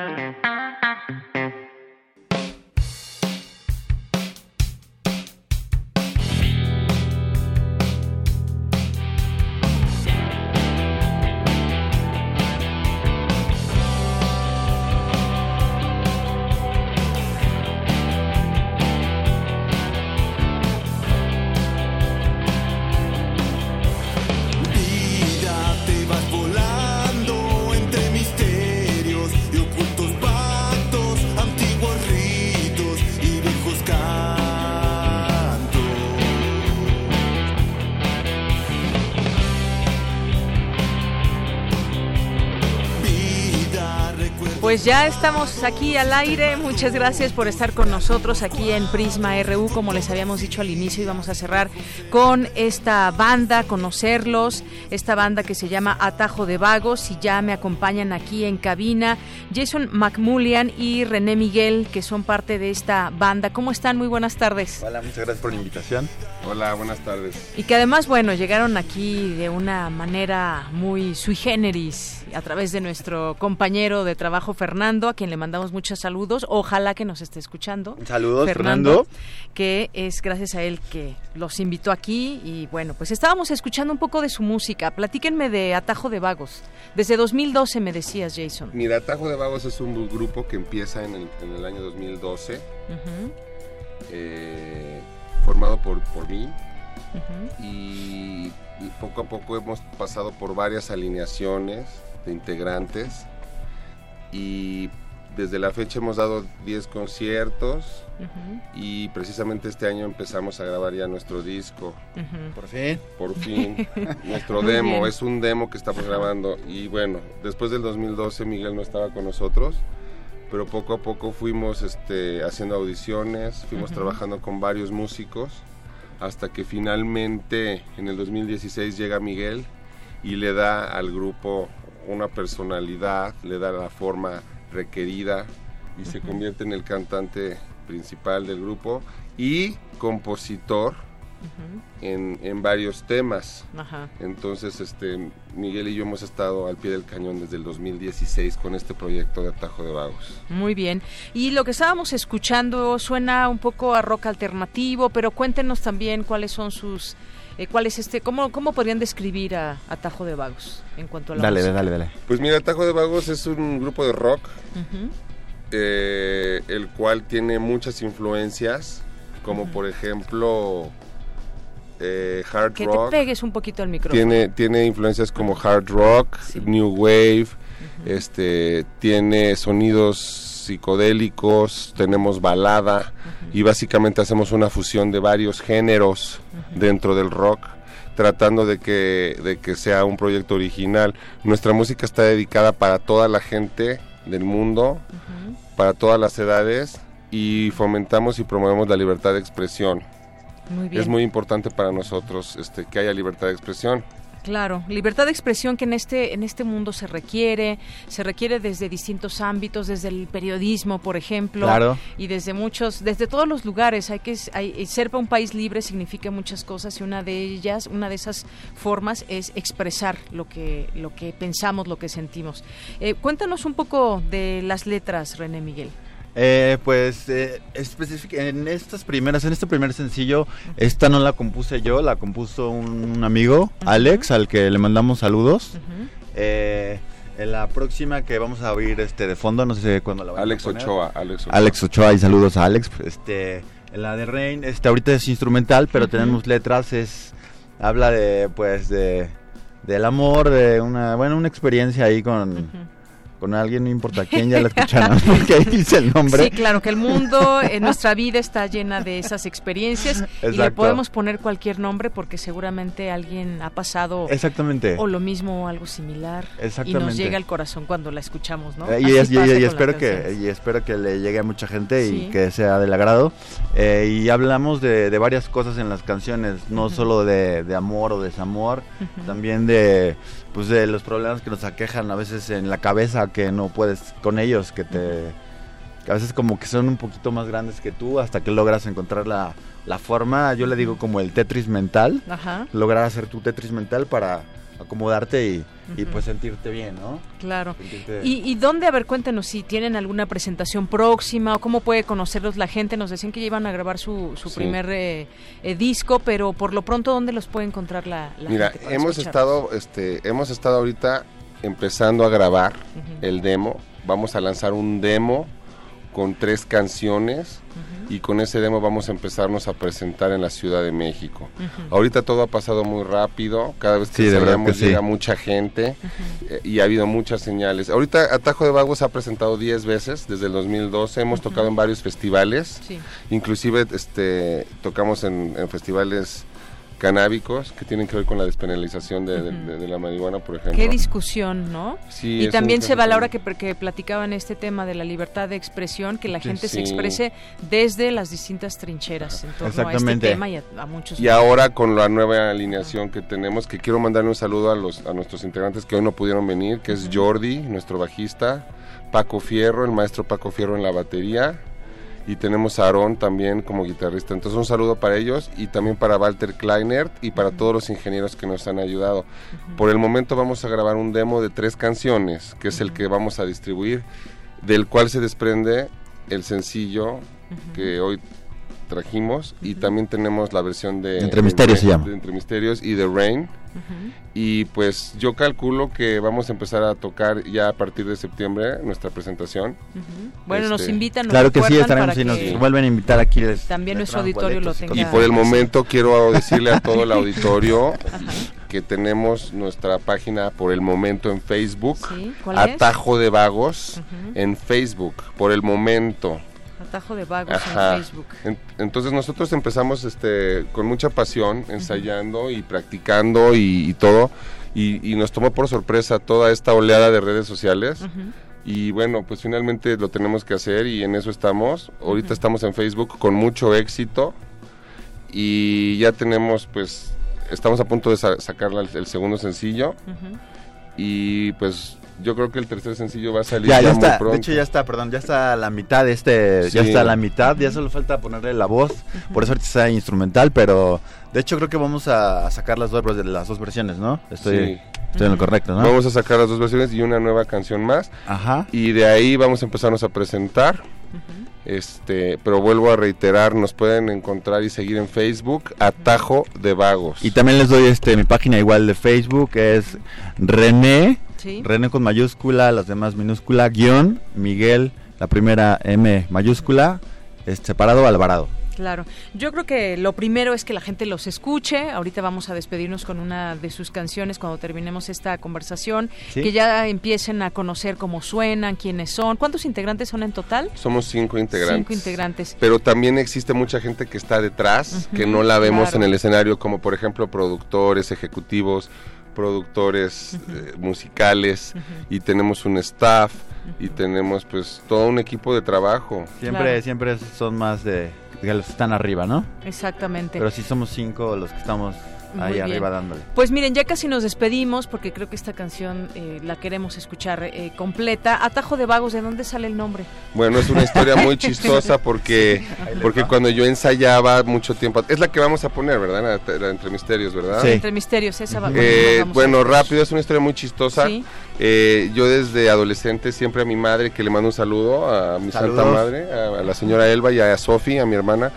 S1: Estamos aquí al aire. Muchas gracias por estar con nosotros aquí en Prisma RU. Como les habíamos dicho al inicio, íbamos a cerrar con esta banda, conocerlos. Esta banda que se llama Atajo de Vagos y ya me acompañan aquí en cabina Jason McMullian y René Miguel, que son parte de esta banda. ¿Cómo están? Muy buenas tardes.
S22: Hola, muchas gracias por la invitación.
S23: Hola, buenas tardes.
S1: Y que además, bueno, llegaron aquí de una manera muy sui generis a través de nuestro compañero de trabajo Fernando, a quien le mandamos muchos saludos. Ojalá que nos esté escuchando.
S22: Saludos, Fernando,
S1: Que es gracias a él que los invitó aquí. Y bueno, pues estábamos escuchando un poco de su música. Platíquenme de Atajo de Vagos. Desde 2012 me decías, Jason.
S23: Mira, Atajo de Vagos es un grupo que empieza en el, año 2012. eh, formado por, por mí. y, poco a poco hemos pasado por varias alineaciones de integrantes. Y desde la fecha hemos dado 10 conciertos y precisamente este año empezamos a grabar ya nuestro disco.
S22: Por fin.
S23: Por fin. [LAUGHS] nuestro demo, es un demo que estamos grabando. Y bueno, después del 2012 Miguel no estaba con nosotros pero poco a poco fuimos este, haciendo audiciones, fuimos trabajando con varios músicos, hasta que finalmente en el 2016 llega Miguel y le da al grupo una personalidad, le da la forma requerida y se convierte en el cantante principal del grupo y compositor en, varios temas. Entonces, este, Miguel y yo hemos estado al pie del cañón desde el 2016 con este proyecto de Atajo de Vagos.
S1: Muy bien. Y lo que estábamos escuchando suena un poco a rock alternativo, pero cuéntenos también cuáles son sus... Eh, ¿Cuál es este? ¿Cómo, cómo podrían describir a Atajo de Vagos en cuanto a la
S22: Dale, dale, dale.
S23: Pues mira, Atajo de Vagos es un grupo de rock, eh, el cual tiene muchas influencias, como por ejemplo eh, hard
S1: que
S23: rock.
S1: te pegues un poquito al micrófono.
S23: Tiene, tiene influencias como hard rock, new wave, este, tiene sonidos psicodélicos, tenemos balada y básicamente hacemos una fusión de varios géneros dentro del rock tratando de que, de que sea un proyecto original. Nuestra música está dedicada para toda la gente del mundo, para todas las edades y fomentamos y promovemos la libertad de expresión. Es muy importante para nosotros este, que haya libertad de expresión.
S1: Claro, libertad de expresión que en este en este mundo se requiere, se requiere desde distintos ámbitos, desde el periodismo, por ejemplo, y desde muchos, desde todos los lugares. Hay que hay, ser un país libre significa muchas cosas y una de ellas, una de esas formas es expresar lo que lo que pensamos, lo que sentimos. Eh, cuéntanos un poco de las letras, René Miguel.
S22: Eh, pues eh, en estas primeras, en este primer sencillo, esta no la compuse yo, la compuso un, amigo, Alex, al que le mandamos saludos. Eh, en la próxima que vamos a oír este de fondo, no sé cuándo la
S23: Alex
S22: a
S23: Ochoa,
S22: Alex Ochoa. Alex Ochoa y saludos a Alex. Este, en la de Rain, este ahorita es instrumental, pero tenemos letras, es habla de pues de del amor, de una bueno, una experiencia ahí con con alguien, no importa quién, ya la escucharon, [LAUGHS] porque ahí dice el nombre.
S1: Sí, claro, que el mundo, en nuestra vida está llena de esas experiencias y le podemos poner cualquier nombre porque seguramente alguien ha pasado
S22: Exactamente.
S1: o lo mismo o algo similar y nos llega al corazón cuando la escuchamos, ¿no?
S22: Eh, y, espero que, y espero que le llegue a mucha gente y que sea del agrado. Eh, y hablamos de, varias cosas en las canciones, no solo de, amor o desamor, también de pues de los problemas que nos aquejan a veces en la cabeza que no puedes con ellos, que te que a veces como que son un poquito más grandes que tú hasta que logras encontrar la, la forma, yo le digo como el Tetris mental,
S1: Ajá.
S22: lograr hacer tu Tetris mental para acomodarte y, y, pues sentirte bien, ¿no?
S1: Claro.
S22: Sentirte-
S1: ¿Y, ¿Y dónde, a ver, cuéntenos si tienen alguna presentación próxima o cómo puede conocerlos la gente? Nos decían que ya iban a grabar su, su
S23: Sí.
S1: primer eh, eh, disco, pero por lo pronto, ¿dónde los puede encontrar la, la
S23: Mira,
S1: gente para
S23: hemos
S1: escucharlos?
S23: estado, este, hemos estado ahorita empezando a grabar el demo. Vamos a lanzar un demo con tres canciones y con ese demo vamos a empezarnos a presentar en la Ciudad de México. Ahorita todo ha pasado muy rápido, cada vez que
S22: Sí, que sí.
S23: llega mucha gente eh, y ha habido muchas señales. Ahorita Atajo de Vagos ha presentado 10 veces desde el 2012, hemos tocado en varios festivales,
S1: Sí.
S23: inclusive este, tocamos en, en festivales canábicos que tienen que ver con la despenalización de, de- de- de la marihuana, por ejemplo.
S1: Qué discusión, ¿no?
S23: Sí,
S1: y también se va a la
S23: tema.
S1: hora que, que platicaban este tema de la libertad de expresión, que la
S23: Sí,
S1: gente se exprese desde las distintas trincheras en torno a este
S23: Exactamente.
S1: tema y a, a muchos
S23: Y ahora con la nueva alineación que tenemos, que quiero mandarle un saludo a los a nuestros integrantes que hoy no pudieron venir, que es Jordi, nuestro bajista, Paco Fierro, el maestro Paco Fierro en la batería, y tenemos a Aarón también como guitarrista. Entonces un saludo para ellos y también para Walter Kleinert y para todos los ingenieros que nos han ayudado. Por el momento vamos a grabar un demo de tres canciones, que es el que vamos a distribuir, del cual se desprende el sencillo que hoy trajimos y también tenemos la versión de
S22: Entre Misterios se
S23: de-
S22: llama.
S23: de Entre Misterios y de Rain y pues yo calculo que vamos a empezar a tocar ya a partir de septiembre nuestra presentación
S1: Bueno, nos
S23: Este,
S1: invitan, nos
S22: Claro que sí, estaremos y nos vuelven a invitar aquí. les-
S1: También
S22: les
S1: nuestro auditorio lo tenga.
S23: y por el momento quiero decirle a todo el auditorio [LAUGHS] que tenemos nuestra página por el momento en Facebook,
S1: Sí, ¿cuál es?
S23: Atajo de Vagos en Facebook, por el momento.
S1: Atajo de Vagos
S23: Ajá.
S1: en Facebook.
S23: En- entonces nosotros empezamos este con mucha pasión, ensayando y practicando y, y todo, y, y nos tomó por sorpresa toda esta oleada de redes sociales. Y bueno, pues finalmente lo tenemos que hacer y en eso estamos. Ahorita estamos en Facebook con mucho éxito y ya tenemos pues, estamos a punto de sa- sacar la- el segundo sencillo y pues yo creo que el tercer sencillo va a salir
S22: Ya,
S23: ya,
S22: ya
S23: muy
S22: está,
S23: pronto.
S22: de hecho ya está, perdón, ya está a la mitad de este, ya está a la mitad, ya solo falta ponerle la voz, por eso ahorita está instrumental, pero de hecho creo que vamos a sacar las dos, las dos versiones, ¿no? Estoy,
S23: Sí.
S22: estoy en lo correcto, ¿no?
S23: Vamos a sacar las dos versiones y una nueva canción más.
S22: Ajá.
S23: Y de ahí vamos a empezarnos a presentar. Este, pero vuelvo a reiterar, nos pueden encontrar y seguir en Facebook Atajo de Vagos.
S22: Y también les doy este mi página igual de Facebook, es René,
S1: Sí.
S22: René con mayúscula, las demás minúscula, guion, Miguel, la primera M mayúscula, es separado Alvarado.
S1: Claro. Yo creo que lo primero es que la gente los escuche. Ahorita vamos a despedirnos con una de sus canciones cuando terminemos esta conversación.
S23: Sí.
S1: Que ya empiecen a conocer cómo suenan, quiénes son. ¿Cuántos integrantes son en total?
S23: Somos cinco integrantes.
S1: Cinco integrantes.
S23: Pero también existe mucha gente que está detrás, que no la vemos
S1: claro.
S23: en el escenario, como por ejemplo productores ejecutivos, productores eh, musicales, y tenemos un staff, y tenemos pues todo un equipo de trabajo.
S22: Siempre,
S1: Claro.
S22: siempre son más de, de los que están arriba, ¿no?
S1: Exactamente.
S22: Pero sí somos cinco los que estamos
S1: Muy
S22: ahí
S1: bien.
S22: arriba dándole.
S1: Pues miren, ya casi nos despedimos porque creo que esta canción eh, la queremos escuchar eh, completa. Atajo de Vagos, ¿de dónde sale el nombre?
S23: Bueno, es una historia muy [LAUGHS] chistosa porque porque cuando yo ensayaba mucho tiempo, es la que vamos a poner, ¿verdad? La, la Entre Misterios, ¿verdad?
S1: Entre misterios, esa va-
S23: Eh,
S1: a-
S23: bueno, rápido, es una historia muy chistosa.
S1: Sí.
S23: Eh, yo desde adolescente siempre a mi madre, que le mando un saludo a mi santa madre, a, a la señora Elba y a Sofi, a mi hermana,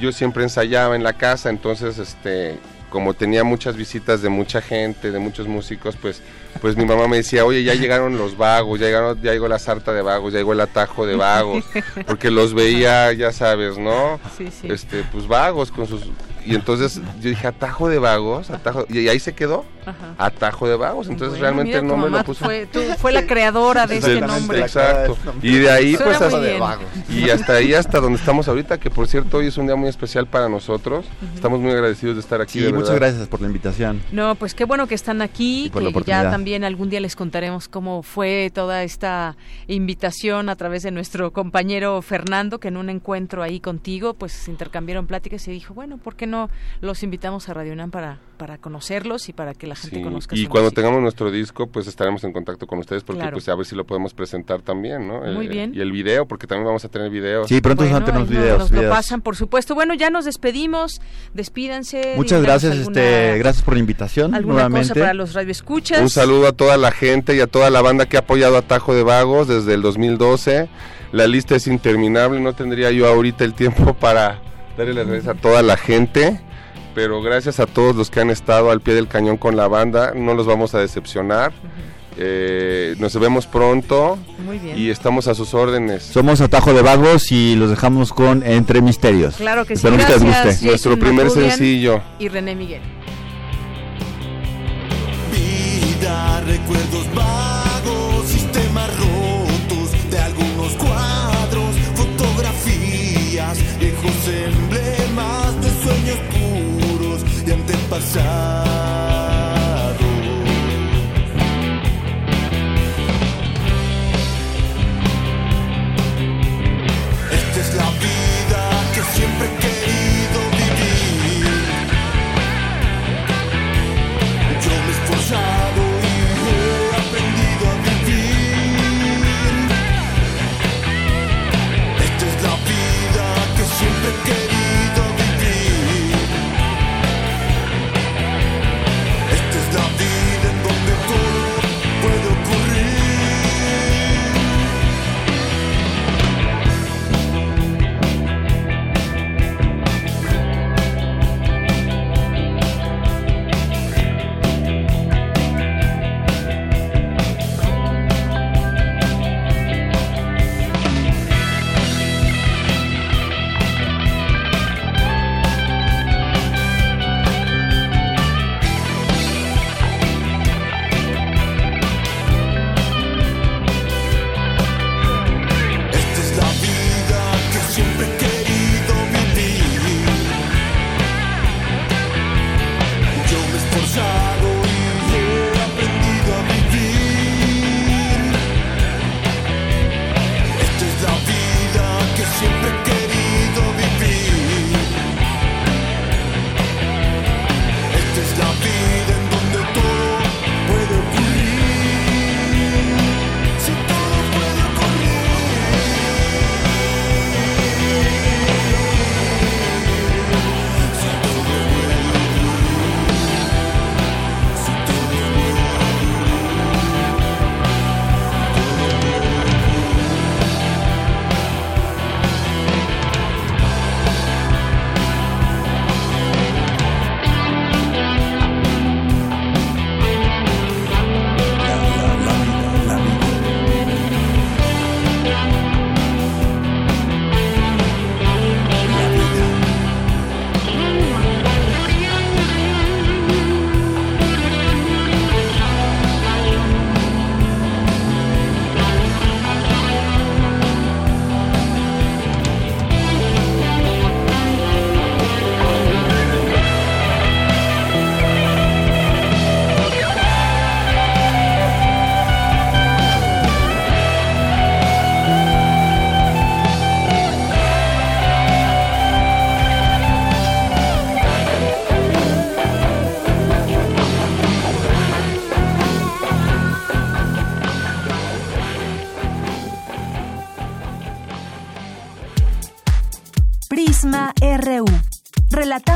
S23: yo siempre ensayaba en la casa, entonces este como tenía muchas visitas de mucha gente, de muchos músicos, pues pues mi mamá me decía, oye, ya llegaron los vagos, ya, llegaron, ya llegó la sarta de vagos, ya llegó el atajo de vagos, [LAUGHS] porque los veía, ya sabes, ¿no?
S1: Sí, sí.
S23: Este, pues vagos con sus... Y entonces yo dije, atajo de vagos, atajo... Y ahí se quedó,
S1: Ajá.
S23: atajo de vagos. Entonces
S1: Bueno,
S23: realmente el nombre lo puso...
S1: Fue, tú- fue la creadora de este nombre.
S23: Exacto. Y de ahí,
S1: Suena
S23: pues, hasta, y hasta ahí, hasta donde estamos ahorita, que por cierto hoy es un día muy especial para nosotros. Estamos muy agradecidos de estar aquí.
S22: Sí,
S23: de
S22: muchas gracias por la invitación.
S1: No, pues qué bueno que están aquí,
S22: por la
S1: que ya también algún día les contaremos cómo fue toda esta invitación a través de nuestro compañero Fernando, que en un encuentro ahí contigo, pues intercambiaron pláticas y dijo, bueno, ¿por qué no no los invitamos a Radio UNAM para, para conocerlos y para que la gente conozca
S23: Y cuando tengamos nuestro disco, pues estaremos en contacto con ustedes porque pues a ver si lo podemos presentar también, ¿no?
S1: Muy
S23: Eh,
S1: bien.
S23: Y el video, porque también vamos a tener videos.
S22: Sí, pronto van a tener los
S1: no-
S22: videos.
S1: Nos lo
S22: videos.
S1: pasan, por supuesto. Bueno, ya nos despedimos. Despídanse.
S22: Muchas gracias,
S1: alguna-
S22: este, gracias por la invitación
S1: Alguna
S22: nuevamente.
S1: cosa para los radioescuchas.
S23: Un saludo a toda la gente y a toda la banda que ha apoyado a Tajo de Vagos desde el 2012. La lista es interminable, no tendría yo ahorita el tiempo para darle las gracias a toda la gente, pero gracias a todos los que han estado al pie del cañón con la banda, no los vamos a decepcionar. Eh, nos vemos pronto
S1: Muy bien.
S23: y estamos a sus órdenes.
S22: Somos Atajo de Vagos y los dejamos con Entre Misterios.
S1: Claro que sí.
S22: Espero que les guste.
S1: Jason
S23: Nuestro primer
S1: Macubian
S23: sencillo.
S1: Y René Miguel.
S12: vida, recuerdos vagos, sistemas rotos de algunos cuadros, fotografías, viejos emblemas y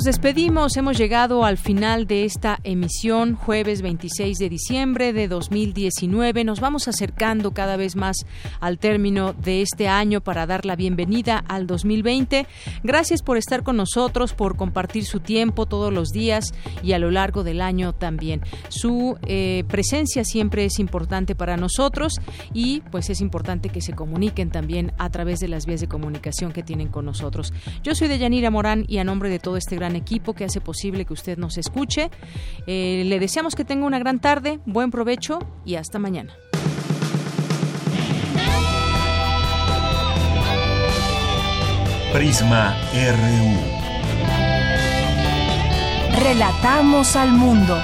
S1: Nos despedimos, hemos llegado al final de esta emisión, jueves 26 de diciembre de 2019. Nos vamos acercando cada vez más al término de este año para dar la bienvenida al 2020. Gracias por estar con nosotros, por compartir su tiempo todos los días y a lo largo del año también. Su eh, presencia siempre es importante para nosotros y pues es importante que se comuniquen también a través de las vías de comunicación que tienen con nosotros. Yo soy Deyanira Morán y a nombre de todo este este gran equipo que hace posible que usted nos escuche. Eh, le deseamos que tenga una gran tarde, buen provecho y hasta mañana.
S2: Prisma RU.
S3: Relatamos al mundo.